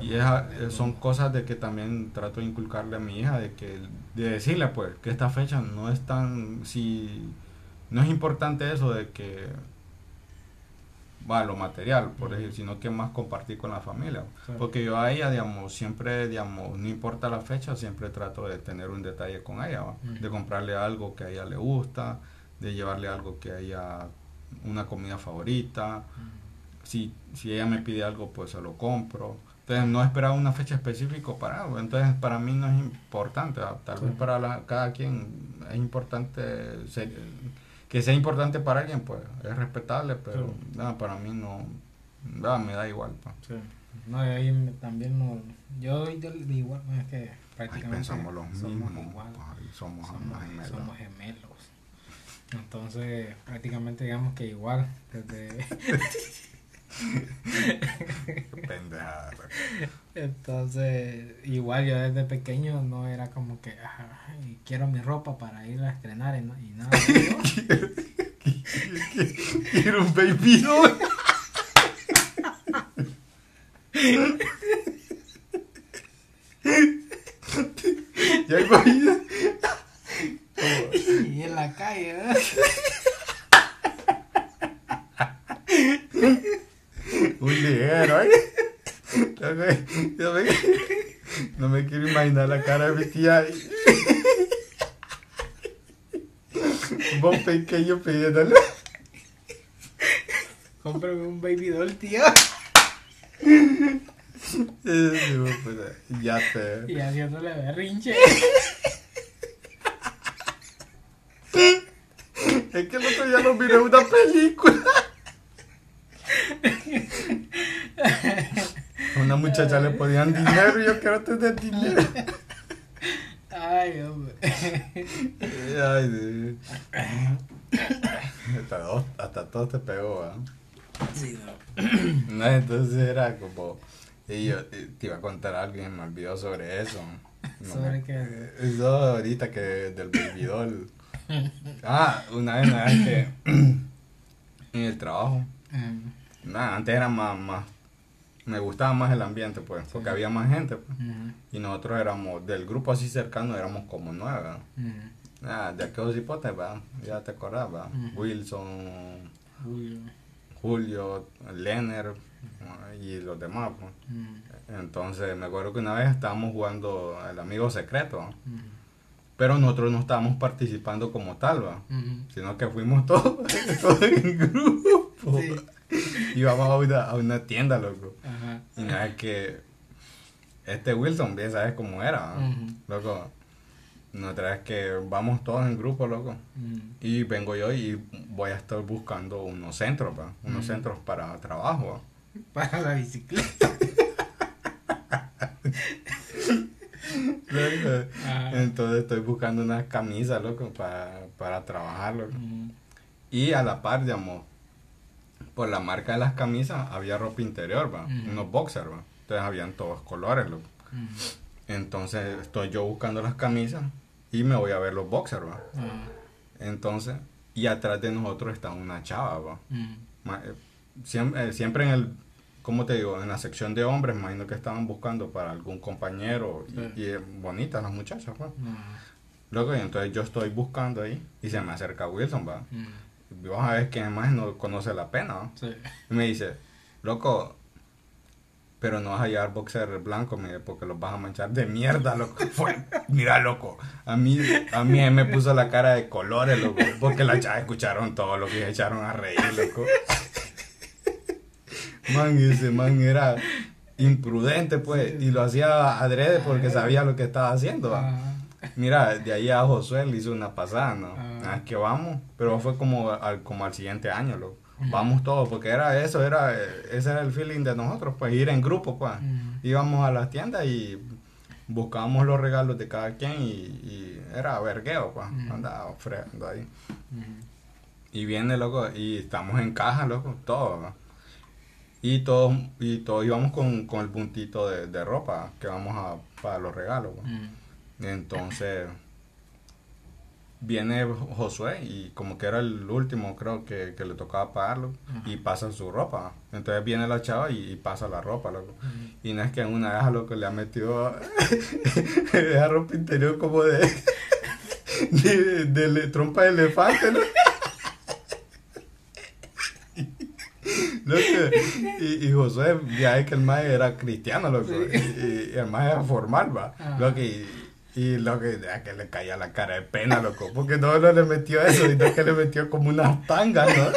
Y
de
son cosas de que también trato de inculcarle a mi hija, de que de decirle pues que esta fecha no es tan, si no es importante eso de que va lo material, por decir, sino que más compartir con la familia.
Sí.
Porque yo a ella, digamos, siempre, digamos, no importa la fecha, siempre trato de tener un detalle con ella.
Ujú.
de comprarle algo que a ella le gusta, de llevarle algo que a ella, una comida favorita,
Ujú.
si, si ella me pide algo, pues se lo compro. Entonces no esperaba una fecha específica para algo. Entonces para mí no es importante. Tal vez para la- cada quien es importante, se- que sea importante para alguien, pues es respetable, pero
Sí.
nada, para mí no, nada, me da igual. pues.
Sí. No, y ahí también no, yo yo igual, es que prácticamente
pensamos los
somos
mismos.
igual,
ay, somos, gemelas.
somos gemelos. Entonces, prácticamente digamos que igual, desde
pendejada.
entonces, igual yo desde pequeño no era como que "Ay, quiero mi ropa para ir a estrenar y, no- y nada.
Quiero un baby doll. Ya.
y en la calle, ¿verdad?
Un ligero, ¿eh? No me, no me- no me cara de mi tía. Vos pequeño pidiéndole.
Cómprame un baby doll, tío.
ya te.
Y haciéndole berrinche.
Es que el otro día lo miré una película. A una muchacha le podían dinero y yo quiero tener dinero.
Hombre.
Ay. Hasta, dos- hasta todo te pegó, ¿ah?
Sí, no.
No, entonces era como. Y yo te iba a contar algo y me olvidó sobre eso. No
¿Sobre qué?
Eso ahorita que del baby. Ah, una vez, una vez que en el trabajo.
Mm,
Nada, antes era más, más. Me gustaba más el ambiente, pues, porque había más gente. pues. Y nosotros éramos, del grupo así cercano, éramos como nueve. ¿verdad?
mm.
Ah, de aquellos hipotes, ¿verdad? Ya te acordás. Wilson,
Julio.
Julio, Lenner y los demás. pues. Entonces, me acuerdo que una vez estábamos jugando el amigo secreto, pero nosotros no estábamos participando como tal, ¿va? sino que fuimos todos, todos en grupo.
Sí.
Íbamos a una, a una tienda, loco. Y que este Wilson, bien sabes cómo era, ¿va?
Ujú.
loco. Otra vez que vamos todos en grupo, loco. Y vengo yo y voy a estar buscando unos centros, ¿va? unos centros para trabajo. ¿va?
Para la bicicleta.
Loco.
Ajá.
Entonces estoy buscando unas camisas, loco, para, para trabajar, loco. Y a la par, digamos, por la marca de las camisas había ropa interior, ¿va?
Ujú.
Unos boxers, ¿va? Entonces habían todos colores, loco.
mm,
Entonces estoy yo buscando las camisas y me voy a ver los boxers, ¿va?
ah,
Entonces, y atrás de nosotros está una chava, ¿va?
mm,
Ma- eh, Siempre, siempre en el, ¿cómo te digo? En la sección de hombres, imagino que estaban buscando para algún compañero y, y, eh, bonitas las muchachas, pues.
ah,
Luego, y entonces yo estoy buscando ahí y se me acerca Wilson, ¿va? Vamos a ver que además no conoce la pena, ¿va?
sí.
Y me dice, loco, pero no vas a llevar boxer blanco, mire, porque los vas a manchar de mierda, loco. Fue, mira, loco, a mí, a mí me puso la cara de colores, loco, porque las chavas escucharon todo lo que se echaron a reír, loco. Man, ese man era imprudente, pues, y lo hacía adrede porque sabía lo que estaba haciendo, ¿va? Mira, de ahí a Josué le hizo una pasada, ¿no?
Ah.
Ah, es que vamos, pero fue como al, como al siguiente año, loco. Vamos todos, porque era eso, era ese era el feeling de nosotros, pues ir en grupo, pues.
mm,
Íbamos a las tiendas y buscábamos los regalos de cada quien y, y era vergueo, pues.
Ujú.
Andaba fregando ahí. Y viene, loco, y estamos en caja, loco, todos. ¿no? Y todos, y todos íbamos con, con el puntito de, de ropa que vamos a para los regalos. pues. Entonces viene Josué y como que era el último creo que, que le tocaba pagarlo
Ajá.
y pasa su ropa. Entonces viene la chava y, y pasa la ropa, loco. Y no es que en una vez a loco le ha metido esa ropa interior como de, de, de ele- trompa de elefante, ¿no? Loco, y, y Josué, ya es que el maestro era cristiano, loco, y, y el maestro era formal, va,
Ajá.
loco, y, y lo que, ya que le caía la cara de pena, loco, porque no, le metió eso, sino que le metió como unas tangas, ¿no?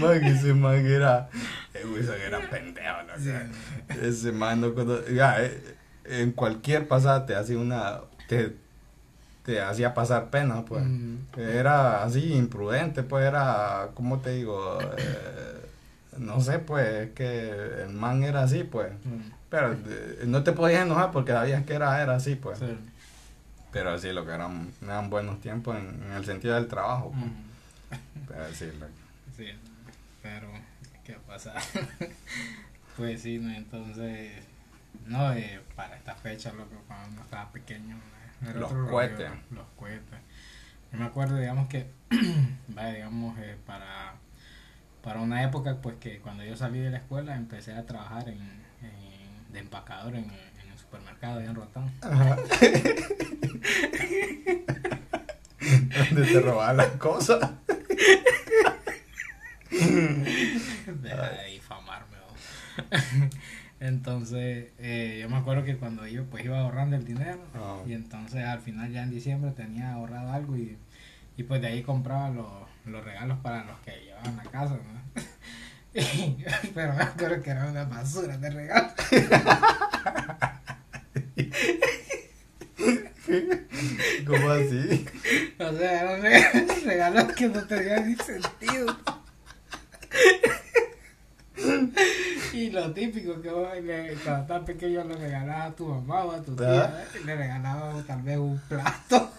Man, ese man era, eh, Wilson era pendejo, loco.
Sí.
Ese man no cono- ya, eh, en cualquier pasada te hacía una, te, te hacía pasar pena, pues. Era así, imprudente, pues era, ¿cómo te digo? Eh, no sé, pues, es que el man era así, pues.
Mm,
Pero eh, no te podías enojar porque sabías que era, era así, pues.
sí.
Pero sí, lo que eran, eran buenos tiempos en, en el sentido del trabajo, pues.
Mm.
Pero lo-
Sí, pero ¿qué pasa? pues sí, ¿no? entonces, no, eh, para esta fecha, loco, cuando uno estaba pequeño. Era
Los
otro
cohetes.
los cohetes. Yo me acuerdo, digamos que, vaya, digamos, eh, para, para una época, pues que cuando yo salí de la escuela empecé a trabajar en, en- de empacador en, en el supermercado allá en Rotán.
Ajá. Donde te robaban las cosas.
Deja de difamarme. vos. Entonces, eh, yo me me acuerdo que cuando yo pues iba ahorrando el dinero
Ah.
y entonces al final ya en diciembre tenía ahorrado algo y, y pues de ahí compraba los, los regalos para los que llevaban a casa, ¿no? Pero me acuerdo que era una basura de regalos.
¿Cómo así?
O sea, eran regalos, regalos que no tenían ni sentido. Y lo típico que vos le, cuando estás pequeño le regalabas a tu mamá o a tu tía,
Ah.
¿eh? le regalabas tal vez un plato.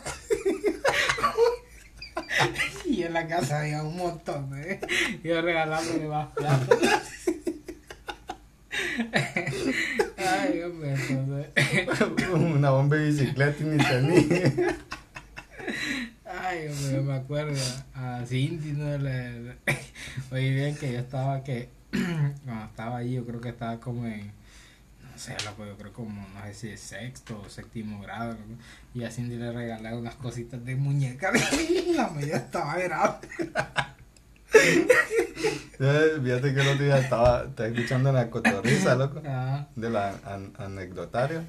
y en la casa había un montón, ¿eh? Yo regalándole más platos. Ay, hombre, entonces.
Una bomba de bicicleta y ni tenía.
Ay, hombre, me acuerdo a Cindy, ¿no? Le, le- oí bien que yo estaba que, cuando estaba allí, yo creo que estaba como en, no sé, loco, yo creo como, no sé si es sexto o séptimo grado, loco, y a Cindy le regalé unas cositas de muñeca, la media estaba grande.
Eh, Fíjate que el otro día estaba, estaba escuchando la cotorriza, loco,
Ah,
de la an- anecdotario,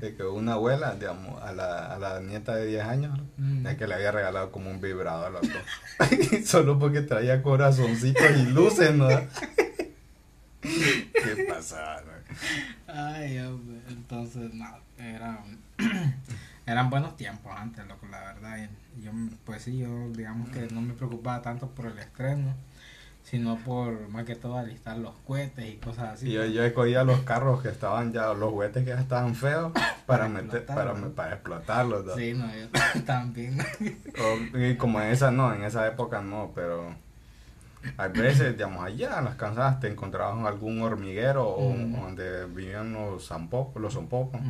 de que una abuela, digamos, a la, a la nieta de 10 años,
Mm.
de que le había regalado como un vibrador, loco. Solo porque traía corazoncitos y luces, ¿no? ¿Qué pasa?
Ay, hombre, entonces, no, eran, eran buenos tiempos antes, loco, la verdad. Yo, pues sí, yo digamos que no me preocupaba tanto por el estreno, sino por más que todo alistar los cohetes y cosas así.
Y yo, yo escogía los carros que estaban ya, los juguetes que ya estaban feos, para meter, para,
explotarlos.
para explotarlos. ¿no?
Sí, no, yo también.
O- y como en esa no, en esa época no, pero a veces, digamos, allá en las cansadas te encontrabas en algún hormiguero o donde vivían los zampopos, los zompopos.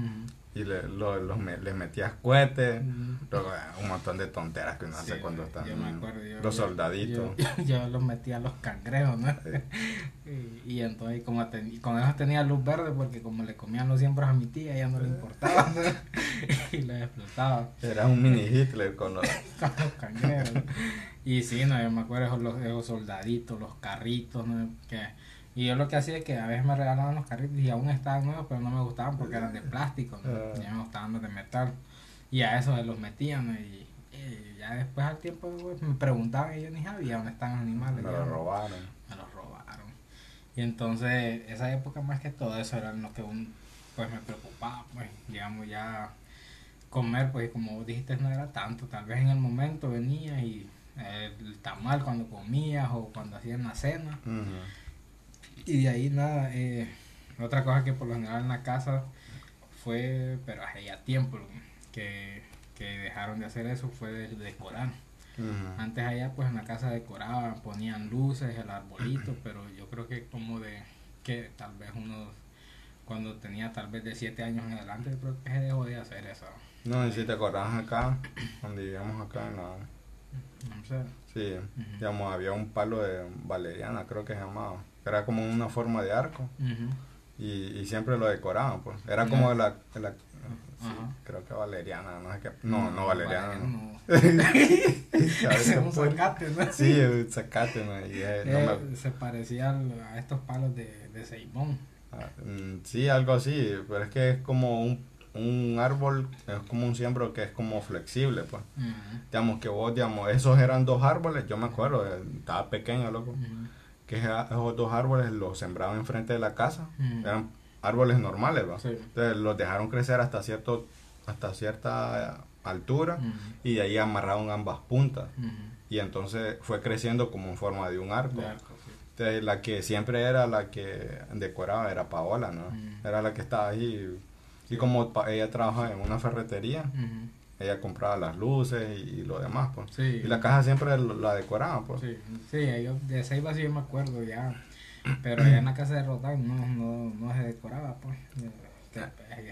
Y le, lo- los me- les metías cohetes, luego, eh, un montón de tonteras que uno hace cuando
yo
están
me acuerdo, yo-
los
yo-
soldaditos.
Yo, yo los metía a los cangrejos, ¿no? Y, y entonces como ten- con esos tenía luz verde porque como le comían los siembros a mi tía, ya no le importaba, ¿no? Y les explotaba
Era un mini Hitler con los...
con los cangrejos. ¿no? Y sí, no, yo me acuerdo esos, los, esos soldaditos, los carritos, ¿no? Que, y yo lo que hacía es que a veces me regalaban los carritos y aún estaban nuevos, pero no me gustaban porque eran de plástico, ¿no? Ya me gustaban los de metal. Y a eso los metían, ¿no? Y, y ya después al tiempo pues, me preguntaban y yo ni sabía dónde están los animales.
Me
ya,
lo
¿no?
robaron.
me los robaron. Y entonces, esa época más que todo eso era lo que un, pues me preocupaba, pues, digamos, ya comer, pues como vos dijiste, no era tanto. Tal vez en el momento venía y eh, el tamal cuando comías o cuando hacían la cena. Y de ahí nada, eh, otra cosa que por lo general en la casa fue, pero hace ya tiempo que, que dejaron de hacer eso, fue de decorar. Antes allá pues en la casa decoraban, ponían luces, el arbolito, pero yo creo que como de que tal vez uno cuando tenía tal vez de 7 años en adelante creo que se dejó de hacer eso.
No, y si te acordás acá, donde vivíamos acá en la...
No sé.
Sí,
Ujú.
digamos, había un palo de valeriana, creo que se llamaba. Era como una forma de arco y, y siempre lo decoraban, pues. Era como la, la- sí,
Ajá.
creo que valeriana, no sé qué. No, no, valeriana, no.
no.
¿Sabes
Ese es
qué
un zacate, ¿no?
Sí, el zacate, ¿no? Y, eh, no
Eh,
me-
Se parecía a estos palos de, de Seibón.
ah, mm, sí, algo así, pero es que es como un, un árbol, es como un siembro que es como flexible, pues. Digamos que vos, digamos, esos eran dos árboles, yo me acuerdo, eh, estaba pequeño, loco. Que esos dos árboles los sembraban enfrente de la casa.
Ujú.
Eran árboles normales.
Sí.
Entonces los dejaron crecer hasta cierto hasta cierta altura
Ujú.
y de ahí amarraron ambas puntas.
Ujú.
Y entonces fue creciendo como en forma de un arco.
De arco, sí.
Entonces la que siempre era la que decoraba era Paola, ¿no? Era la que estaba ahí. Y como ella trabaja en una ferretería. Ella compraba las luces y, lo demás, pues.
Sí.
Y la casa siempre la decoraba, pues.
Sí, sí, yo de Ceiba sí yo me acuerdo ya, pero allá en la casa de Rotán no, no, no se decoraba, pues, eh, que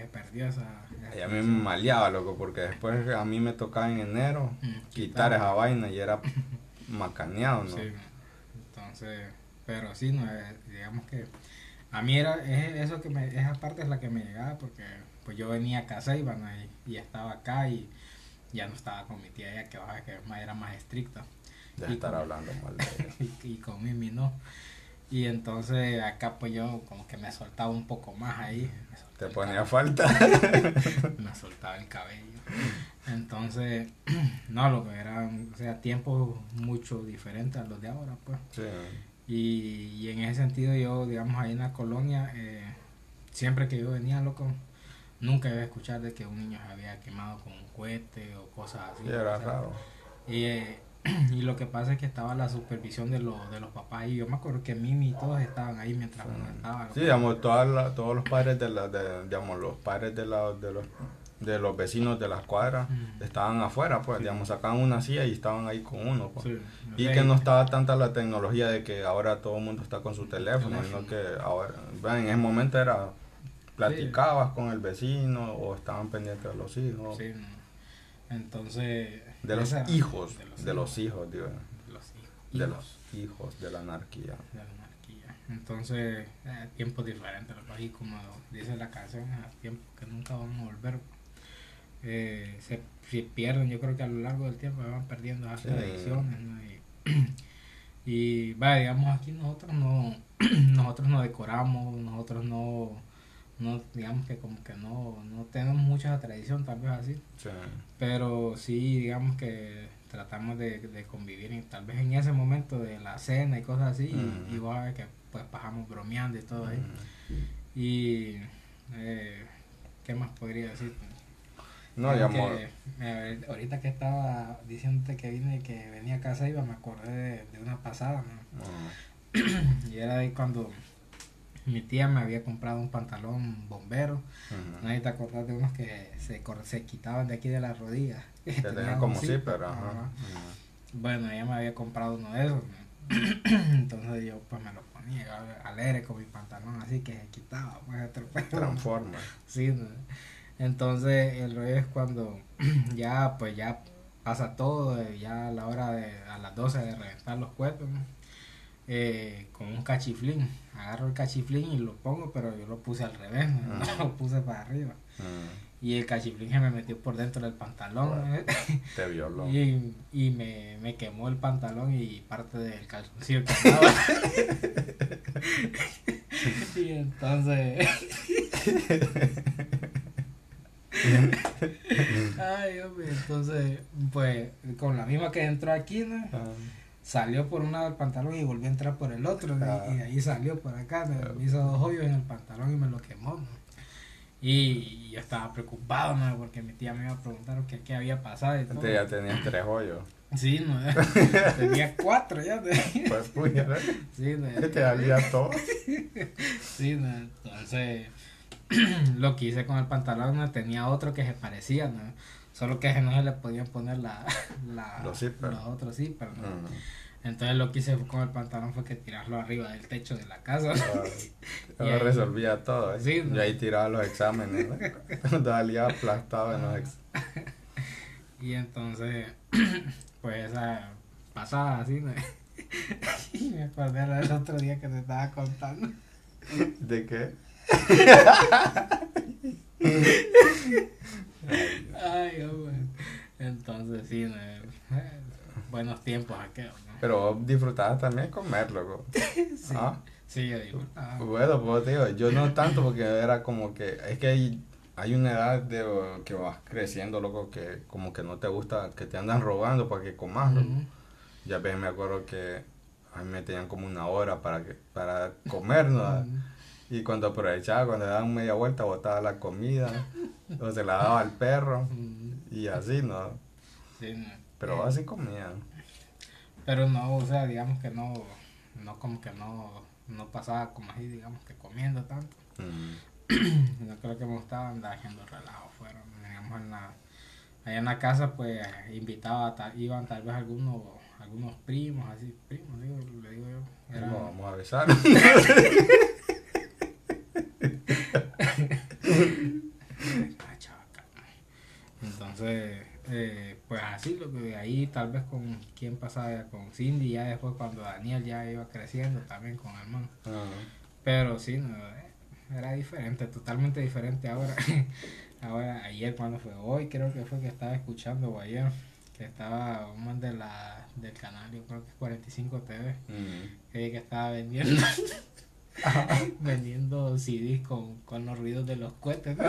se perdió esa... esa
Y a mí me maleaba, loco, porque después a mí me tocaba en enero
Mm,
quitar esa vaina y era macaneado, ¿no?
Sí, entonces, pero sí, no, eh, digamos que a mí era, es eso que me, esa parte es la que me llegaba porque pues yo venía acá a ¿no? y, y estaba acá y ya no estaba con mi tía ya que, baja, que era más estricta.
De
Y
estar
con-
hablando mal de ella.
y, y con Mimi no. Y entonces acá pues yo como que me soltaba un poco más ahí.
Te ponía falta.
me soltaba el cabello. Entonces, no, lo que eran, o sea, tiempos mucho diferentes a los de ahora, pues.
Sí.
Y, y en ese sentido yo, digamos, ahí en la colonia, eh, siempre que yo venía, loco, nunca iba a escuchar de que un niño se había quemado con un cohete o cosas así.
Sí, era raro.
y, eh, y lo que pasa es que estaba la supervisión de, los de los papás y yo me acuerdo que Mimi y todos estaban ahí mientras uno estaba.
Sí, digamos, todas la- todos los padres de la, de, digamos, los padres de, la, de los de los vecinos de las cuadras
Mm.
estaban afuera, pues,
Sí.
digamos, sacaban una silla y estaban ahí con uno, pues.
Sí,
Y que no estaba tanta la tecnología de que ahora todo el mundo está con su teléfono,
Teléfono.
sino que ahora, en ese momento era, platicabas con el vecino o estaban pendientes de los hijos,
sí. Entonces...
de los hijos,
de los
de los hijos, digo,
de los hijos.
de los hijos de la anarquía.
de la anarquía. Entonces, eh, tiempos diferentes, así como dice la canción, a tiempos que nunca vamos a volver. Eh, se, se pierden, yo creo que a lo largo del tiempo van perdiendo esas
Sí.
tradiciones. ¿no? Y, y, vaya, digamos, aquí nosotros no, nosotros no decoramos, nosotros no, no, digamos que como que no, no tenemos mucha tradición, tal vez así.
Sí.
Pero sí, digamos que tratamos de, de convivir en- tal vez en ese momento de la cena y cosas así. y-
Mm.
Y, sabes que pues pasamos bromeando y todo ahí. Y eh, ¿qué más podría decir?
No,
que, eh, ahorita que estaba diciéndote que vine que venía a casa iba, me acordé de, de una pasada, ¿no? Y era de cuando mi tía me había comprado un pantalón bombero.
ujú.
No sé si te acordás de unos que se, se quitaban de aquí de las rodillas. Tenían un
como ajá. Mm.
Bueno, ella me había comprado uno de esos. ¿no? Entonces yo pues me lo ponía alegre con mi pantalón así que se quitaba. Pues, ¿no?
Transforma.
Sí, ¿no? Entonces el rollo es cuando ya pues ya pasa todo, ya a la hora de a las 12 de reventar los cuerpos, ¿no? Eh, con un cachiflín. Agarro el cachiflín y lo pongo, pero yo lo puse al revés, ¿no?
Ah.
lo puse para arriba.
Mm.
Y el cachiflín se me metió por dentro del pantalón.
Bueno.
¿eh?
Te violó.
Y, y me, me quemó el pantalón y parte del calzoncillo quemado. y entonces. Ay, hombre, entonces, pues, con la misma que entró aquí, ¿no?
Ah.
Salió por un lado del pantalón y volvió a entrar por el otro.
Ah.
Y de ahí salió por acá, me, me hizo dos hoyos en el pantalón y me lo quemó. ¿no? Y yo estaba preocupado, ¿no? Porque mi tía me iba a preguntar qué, qué había pasado y todo.
Ya tenías tres hoyos.
Sí, no, tenía cuatro ya. tenía.
Pues puya, ¿no?
Sí, no,
te valía todo.
sí, no, entonces lo que hice con el pantalón no tenía otro que se parecía, ¿no? Solo que no se le podían poner la, la,
Los
otros zippers, ¿no? Entonces lo que hice con el pantalón fue que tirarlo arriba del techo de la casa. Y
Yo resolvía todo. ¿eh?
Sí, ¿no?
Y ahí tiraba los exámenes. ¿no? Salía aplastado en los ex-
Y entonces, pues esa pasada así, ¿no? Y me acordé del otro día que te estaba contando.
¿De qué?
Ay, hombre. Entonces, sí, ¿no? Buenos tiempos aquellos, ¿no?
Pero vos disfrutabas también comer, loco.
Sí,
Ah,
sí, yo digo, ah,
Bueno, pues te digo, yo no tanto porque era como que, es que hay, hay una edad de que vas creciendo, loco, que como que no te gusta, que te andan robando para que comas,
ujú.
Ya ves, me acuerdo que a mí me tenían como una hora para que para comer, ¿no? Y cuando aprovechaba, cuando daban media vuelta, botaba la comida, o se la daba al perro, y así, ¿no?
Sí, no.
Pero
Eh,
así comía.
Pero no, o sea, digamos que no, no como que no, no pasaba como así, digamos que comiendo tanto.
Mm.
No creo que me gustaba andar haciendo relajo fuera. Digamos, en la, allá en la casa, pues invitaba, ta- iban tal vez algunos, algunos primos, así, primos, digo, le digo yo.
No, vamos a besar.
Ah, chavaca. Entonces, eh, pues así, lo que ahí tal vez con quien pasaba con Cindy, ya después cuando Daniel ya iba creciendo también con hermano.
Ah,
Pero sí, no, eh, era diferente, totalmente diferente ahora. ahora, ayer cuando fue, hoy creo que fue que estaba escuchando o ayer, que estaba un man de la, del canal, yo creo que es 45 TV, que, que estaba vendiendo vendiendo CDs con, con los ruidos de los cohetes. ¿no?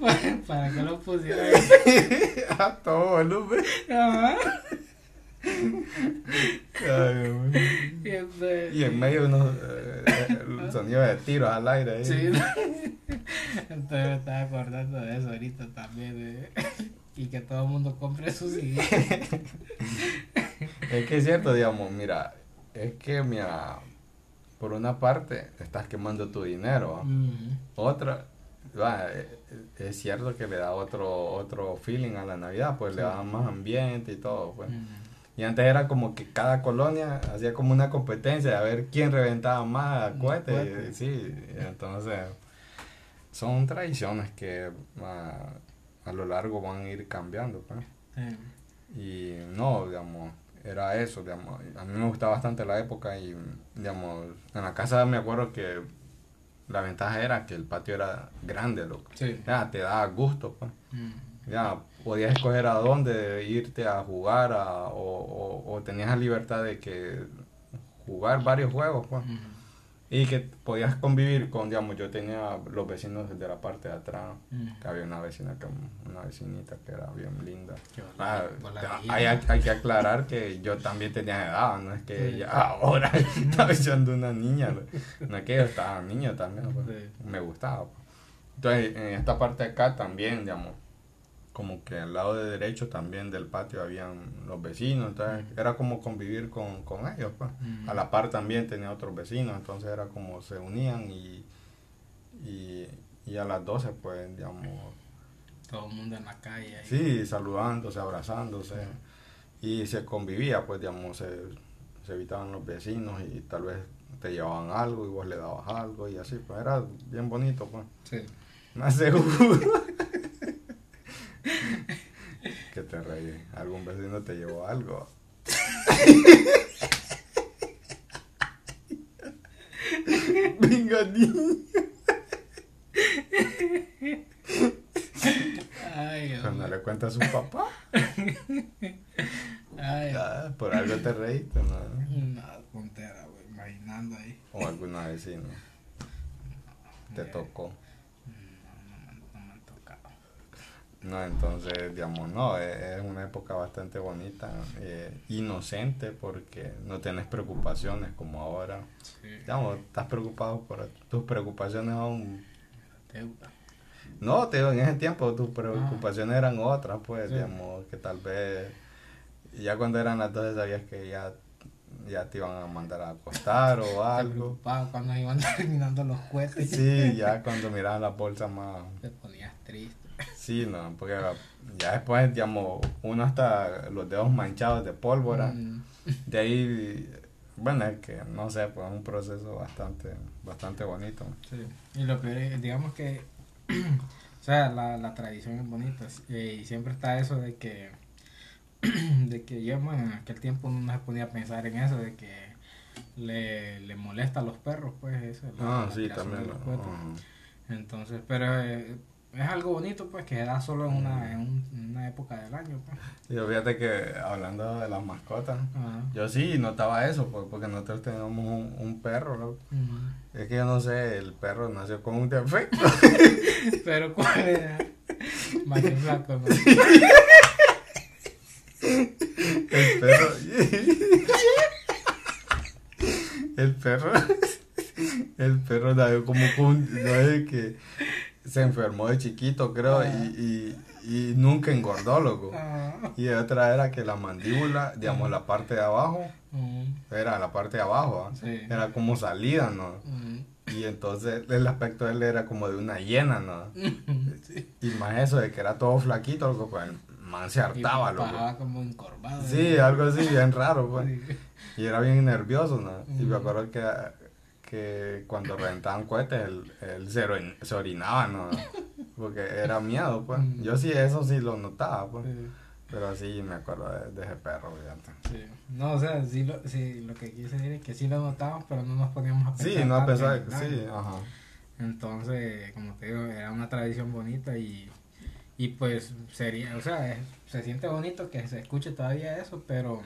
Para, para que los pusieran.
A todo volumen.
Ajá.
Ay.
Y entonces-
Y en medio unos eh, el sonido de tiros al aire.
Sí. Entonces me estaba acordando de eso ahorita también. de- Y que todo el mundo compre su CD.
Es que es cierto, digamos, mira, es que mira, por una parte estás quemando tu dinero.
Mm,
otra, eh, es cierto que le da otro otro feeling a la Navidad, pues le da más ambiente y todo, pues.
mm.
Y antes era como que cada colonia hacía como una competencia de a ver quién reventaba más
Mm,
cohetes. Sí, entonces son tradiciones que ah, a lo largo van a ir cambiando. Pues.
Sí.
Y no, digamos, era eso, digamos. A mí me gustaba bastante la época y, digamos, en la casa me acuerdo que la ventaja era que el patio era grande, loco.
Sí.
Ya, te daba gusto, pues.
Mm,
Ya, podías escoger a dónde irte a jugar a- o, o, o tenías la libertad de que jugar varios juegos, pues.
mm,
Y que podías convivir con, digamos, yo tenía los vecinos de la parte de atrás,
mm.
que había una vecina, que, una vecinita que era bien linda. Ah,
vieja.
hay, hay que aclarar que yo también tenía edad, no es que
Sí.
ya ahora estaba echando una niña, no no es que yo estaba niño también, pues,
Sí.
me gustaba. pues. Entonces, en esta parte de acá también, digamos, como que al lado de derecho también del patio habían los vecinos, entonces era como convivir con, con ellos, pues. A la par también tenía otros vecinos, entonces era como se unían y, y, y a las 12, pues, digamos,
Todo el mundo en la calle. ahí.
Sí, saludándose, abrazándose. Y se convivía, pues, digamos, se, se evitaban los vecinos y tal vez te llevaban algo y vos le dabas algo y así, pues era bien bonito, pues.
Sí.
Más seguro. que te reí. Algún vecino te llevó algo. Venga, niño.
Ay,
Cuando le cuenta a su papá,
Ay,
ah, por algo te reíste, ¿no?
una puntera, güey, imaginando ahí.
O alguna vecina. Te tocó.
No, no, me- no me han tocado.
No, entonces, digamos, no, es, es una época bastante bonita, eh, inocente, porque no tienes preocupaciones como ahora.
Sí.
Digamos, estás preocupado por tus preocupaciones aún.
Deuda.
No, te digo, en ese tiempo tus preocupaciones eran otras, pues,
Sí.
digamos, que tal vez ya cuando eran las 12 sabías que ya, ya te iban a mandar a acostar o
Te
algo.
preocupaba cuando iban terminando los cohetes.
Sí, ya cuando mirabas la bolsa más...
Te ponías triste.
Sí, no, porque ya después, digamos, uno hasta los dedos manchados de pólvora.
Mm,
De ahí, bueno, es que no sé, pues es un proceso bastante, bastante bonito.
sí. Y lo peor es, digamos que, o sea, la, la tradición es bonita. eh, y siempre está eso de que, de que yo, bueno, en aquel tiempo uno no se ponía a pensar en eso, de que le, le molesta a los perros, pues eso. la-
Ah,
la
sí, también.
los. Entonces, pero eh, es algo bonito, pues, que da solo en una, en un- en una época del año, pues.
Y fíjate que hablando de las mascotas,
Ajá.
yo sí notaba eso, pues, porque nosotros tenemos un, un perro, ¿no?
Ujú.
Es que yo no sé, el perro nació con un defecto.
Pero cuál era más que flaco, ¿no?
El perro. El perro. El perro nació como con. No es que se enfermó de chiquito, creo,
Ah.
y, y, y nunca engordó, loco.
Ah.
Y otra era que la mandíbula, digamos, la parte de abajo,
Mm,
era la parte de abajo, ¿ah?
Sí.
era como salida, ¿no?
mm,
Y entonces el aspecto de él era como de una hiena, ¿no?
sí.
Y más eso de que era todo flaquito, loco, pues el man se
Y
hartaba, loco.
paraba como encorvado.
Sí, algo así, bien raro, pues.
Sí.
Y era bien nervioso, ¿no? Y me
Mm.
acuerdo que, que cuando reventaban cohetes, él, él se, orin- se orinaba, ¿no? Porque era miedo, pues. Yo sí, eso sí lo notaba, pues.
Sí,
Pero sí me acuerdo de, de ese perro, obviamente.
sí. No, o sea, sí lo, sí, lo que quise decir es que sí lo notamos, pero no nos poníamos a pensar.
Sí, no a pesar sí, ajá.
Entonces, como te digo, era una tradición bonita y, y pues sería, o sea, es- se siente bonito que se escuche todavía eso, pero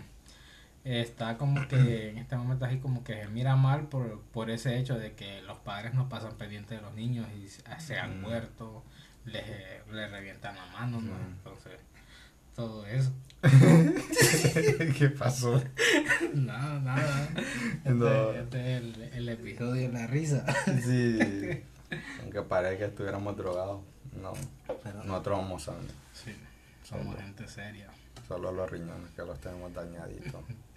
está como que en este momento así como que se mira mal por, por ese hecho de que los padres no pasan pendientes de los niños y se- han
Mm.
muerto, les, les revientan la mano, ¿no?
Mm.
Entonces, todo eso.
¿Qué pasó?
nada, nada. Este,
No.
este es el, el episodio de la risa.
Sí. Aunque parezca que estuviéramos drogados. No,
Pero
nosotros vamos
sí, somos gente seria.
Solo los riñones que los tenemos dañaditos.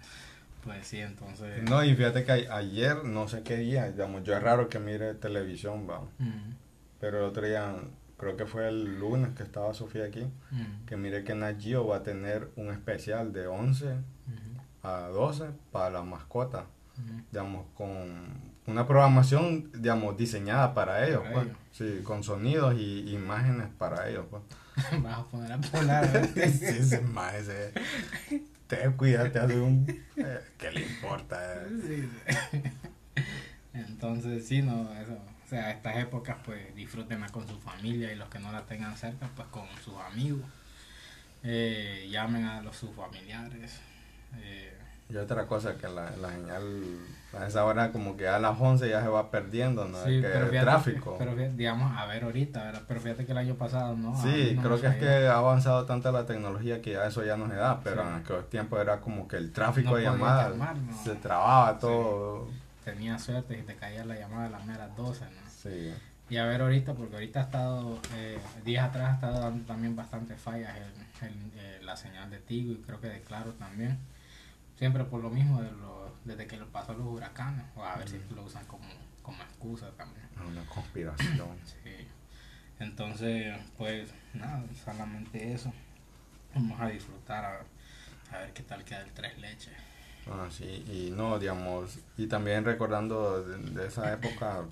Pues sí, entonces...
No, y fíjate que ayer, no sé qué día, digamos, yo es raro que mire televisión, va.
Mm,
Pero el otro día, creo que fue el lunes que estaba Sofía aquí,
mm,
que mire que Nat Geo va a tener un especial de 11
mm,
a 12 para las mascotas,
mm.
digamos, con una programación, digamos, diseñada para ellos,
Para
pues.
ellos.
Sí, con sonidos y imágenes para ellos, pues.
Vas a poner a polar. ¿eh?
sí, ese más ese. Te cuida, te hace un. eh, ¿Qué le importa?
Entonces, sí, no, eso. O sea, estas épocas, pues disfrútenla con su familia y los que no la tengan cerca, pues con sus amigos. Eh, llamen a los sus familiares. Eh,
Y otra cosa que la, la señal a esa hora como que a las 11 ya se va perdiendo, ¿no?
sí,
que
pero
el tráfico.
pero fíjate, digamos, a ver ahorita, ¿verdad? pero fíjate que el año pasado, ¿no?
Sí,
no
creo que es que ha avanzado tanto la tecnología que ya eso ya no se da, pero
Sí.
en aquel tiempo era como que el tráfico
No
de llamadas
no.
se trababa todo.
Tenía suerte y te caía la llamada a las meras 12, ¿no?
Sí.
Y a ver ahorita, porque ahorita ha estado, eh, días atrás ha estado dando también bastantes fallas el, el, eh, la señal de Tigo y creo que de Claro también. Siempre por lo mismo de lo, desde que lo pasó los huracanes, o a ver si lo usan como, como excusa también.
Una conspiración.
Sí. Entonces, pues nada, solamente eso. Vamos a disfrutar a, a ver qué tal queda el tres leches.
Ah, sí, y no, digamos, y también recordando de, de esa época,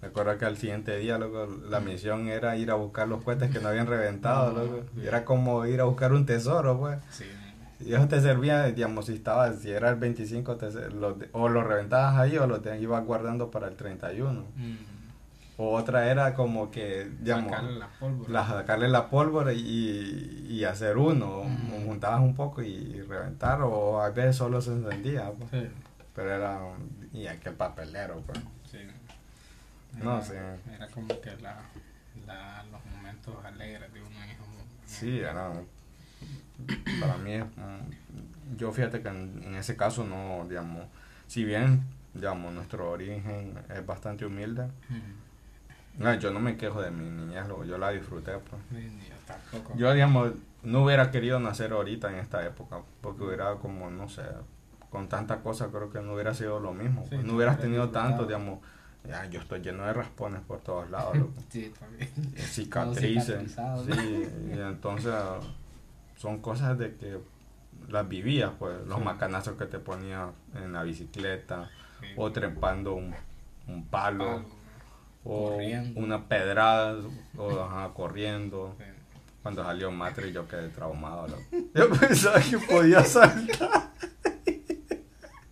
recuerdo que al siguiente día, loco, la misión era ir a buscar los cohetes que no habían reventado, loco. Era como ir a buscar un tesoro, pues.
Sí,
eso te servía, digamos, si estaba, si era el 25, te lo o lo reventabas ahí o lo te ibas guardando para el 31.
mm,
O otra era como que, digamos,
sacarle la pólvora.
la- sacarle la pólvora y, y hacer uno,
Mm.
juntabas un poco y, reventar, o a veces solo se encendía, pues.
Sí,
Pero era, un- y aquel papelero, pues.
sí.
No sé.
Era como que la, la, los momentos alegres de esos momentos.
Sí, era, para mí, es, mm, yo fíjate que en, en ese caso no, digamos, si bien, digamos, nuestro origen es bastante humilde,
Mm,
no, yo no me quejo de mi niñez, yo la disfruté, pues.
yo tampoco.
Yo, digamos, no hubiera querido nacer ahorita en esta época, porque hubiera como, no sé, con tantas cosas creo que no hubiera sido lo mismo.
Sí,
pues. no hubieras tenido tanto, digamos, ya, yo estoy lleno de raspones por todos lados, loco.
Sí, también.
cicatrices. Sí, y entonces son cosas de que las vivías, pues, los
Sí.
macanazos que te ponías en la bicicleta,
Sí.
o trepando un, un palo, o
corriendo.
una pedrada, o ajá, corriendo.
sí.
Cuando salió Matrix yo quedé traumado. loco. Yo pensaba que podía saltar.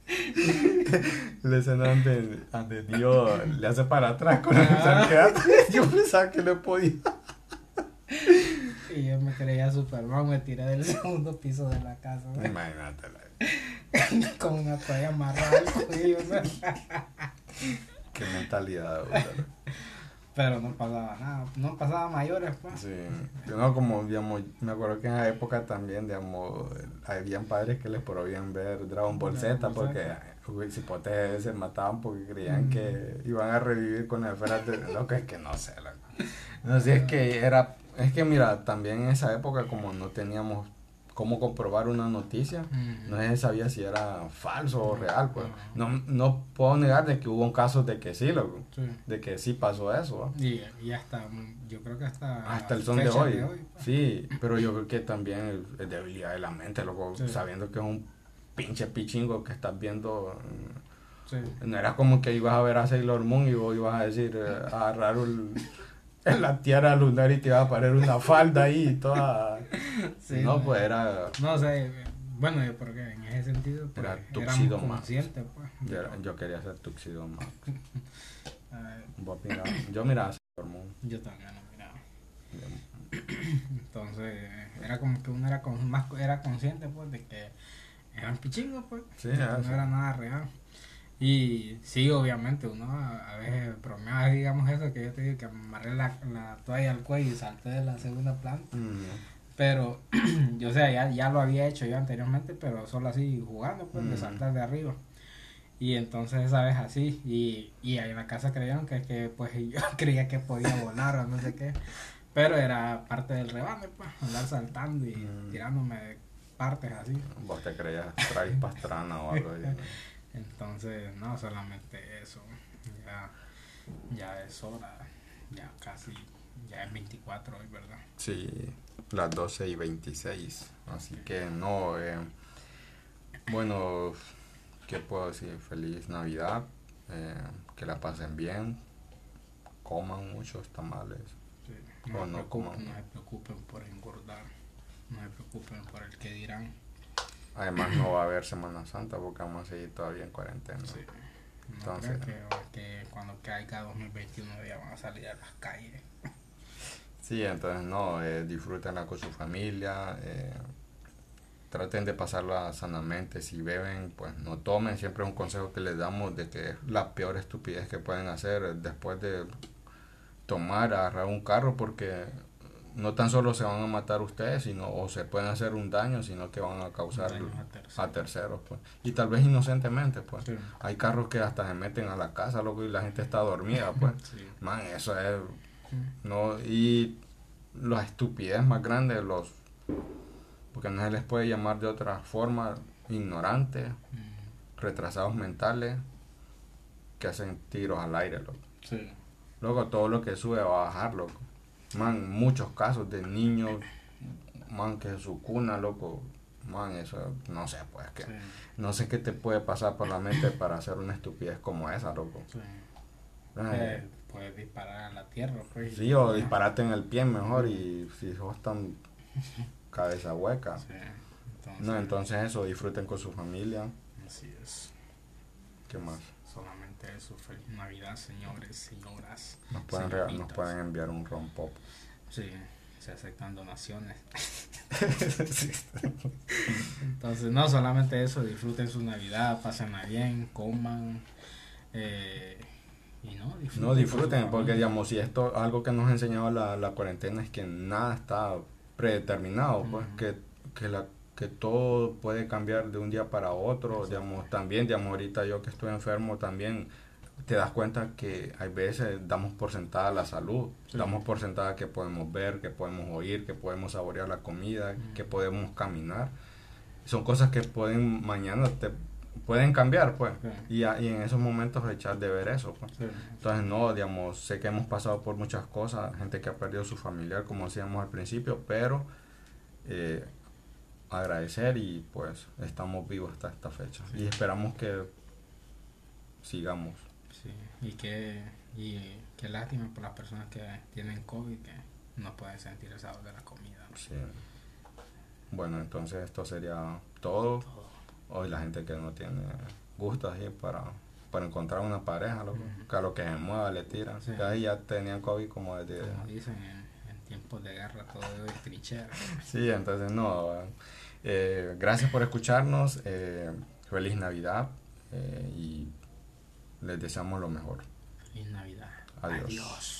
La escena donde, donde Dios le hace para atrás con la
Ah.
Yo pensaba que le podía.
Yo me creía Superman, me tiré del segundo piso de la casa ¿no?
Imagínate.
con una toalla amarrada al cuello.
Qué mentalidad. güey.
Pero no pasaba nada, no pasaba mayores, pues.
Sí. Yo no, como, digamos, me acuerdo que en esa época también, digamos, habían padres que les prohibían ver Dragon Ball Z porque si potes se mataban porque creían
Mm.
que iban a revivir con las esferas de... Lo que es que no sé, loco. No sé, es que era... Es que mira, también en esa época como no teníamos cómo comprobar una noticia, no se sabía si era falso o real, pues.
No.
No, no puedo negar de que hubo casos de que sí, loco.
Sí.
De que sí pasó eso, ¿va?
Y, y hasta, yo creo que hasta.
Hasta el son de hoy.
pues.
Sí, pero yo creo que también es debilidad de la mente, loco,
Sí.
sabiendo que es un pinche pichingo que estás viendo.
Sí.
No era como que ibas a ver a Sailor Moon y vos ibas a decir, eh, a agarrar un- en la tierra lunar y te iba a poner una falda ahí toda.
Sí,
no,
no.
pues era.
No sé, bueno, yo porque en ese sentido pues,
Era Max.
conscientes, pues.
Yo, era- yo quería ser.
Eh,
Vos mirá, yo miraba Sailor Moon.
yo también lo miraba. Entonces, era como que uno era con, más era consciente pues de que eran pichingos pues,
Sí,
no era nada real. Y sí, obviamente, uno a, a veces bromeaba, digamos eso, que yo te digo que amarré la, la toalla al cuello y salté de la segunda planta.
Mm,
Pero, yo o sea, ya, ya lo había hecho yo anteriormente, pero solo así jugando, pues, de
Mm.
saltar de arriba. Y entonces esa vez así, y, y ahí en la casa creyeron que, que pues yo creía que podía volar o no sé qué. Pero era parte del rebane, pues, andar saltando y
Mm.
tirándome de partes así.
Vos te creías Travis Pastrana o algo así.
Entonces, no, solamente eso. Ya, ya es hora, ya casi, ya es 24 hoy, ¿verdad?
Sí, las 12 y 26. Así que no, eh, bueno, ¿qué puedo decir? Feliz Navidad, eh, que la pasen bien, coman muchos tamales.
Sí.
O
No, se
coman.
no se preocupen por engordar, no se preocupen por el que dirán.
Además no va a haber Semana Santa porque vamos a seguir todavía en cuarentena.
Sí. No
Entonces-
creo que, que cuando caiga 2021 ya van a salir a las calles.
Sí, entonces no, eh, disfrútenla con su familia, eh, traten de pasarla sanamente, si beben, pues no tomen, siempre es un consejo que les damos de que es la peor estupidez que pueden hacer después de tomar, agarrar un carro, porque no tan solo se van a matar ustedes, sino o se pueden hacer un daño, sino que van a causar
a terceros.
a terceros, pues. Y tal vez inocentemente, pues.
Sí.
Hay carros que hasta se meten a la casa, loco, y la gente está dormida, pues.
Sí.
Man, eso es no, y la estupidez más grande, los porque no se les puede llamar de otra forma, ignorantes,
Mm,
retrasados mentales, que hacen tiros al aire, loco.
Sí.
Luego todo lo que sube va a bajar, loco. Man, muchos casos de niños, man, que su cuna, loco. Man, eso, no sé, pues, que
Sí.
no sé qué te puede pasar por la mente para hacer una estupidez como esa, loco.
Sí. Eh, puedes disparar a la tierra, pues.
Sí, o disparate en el pie mejor y si sos tan cabeza hueca.
Sí. Entonces,
No, entonces eso, disfruten con su familia.
Así es.
¿Qué más?
Solamente eso. Feliz Navidad, señores, señoras.
Nos pueden, nos enviar un rom pop.
Sí, se aceptan donaciones. Entonces, no solamente eso, disfruten su Navidad, pásenla bien, coman. eh, y no, disfruten.
No
su
disfruten, porque digamos, si esto, algo que nos ha enseñado la, la cuarentena es que nada está predeterminado, pues que, que, la, que todo puede cambiar de un día para otro,
Exacto.
digamos, también, digamos, ahorita yo que estoy enfermo también, te das cuenta que hay veces damos por sentada la salud,
Sí.
damos por sentada que podemos ver, que podemos oír, que podemos saborear la comida,
Ujú.
que podemos caminar. Son cosas que pueden mañana te pueden cambiar, pues,
Sí.
y, a- y en esos momentos echar de ver eso, pues.
Sí,
Entonces, no, digamos, sé que hemos pasado por muchas cosas, gente que ha perdido su familiar, como decíamos al principio, pero eh, agradecer y pues estamos vivos hasta esta fecha.
Sí.
Y esperamos que sigamos.
sí. Y qué, y qué lástima por las personas que tienen COVID que no pueden sentir el sabor de la comida.
Sí. Bueno, entonces esto sería todo.
Todo.
Hoy la gente que no tiene gusto así para, para encontrar una pareja, loco,
Ujú.
que a lo que se mueva le tiran.
Sí.
Que ahí ya tenían COVID como desde...
Como dicen, en, en tiempos de guerra todo es trinchera.
Sí, entonces no. Eh, gracias por escucharnos. eh, feliz Navidad eh, y les deseamos lo mejor.
Feliz Navidad.
Adiós.
Adiós.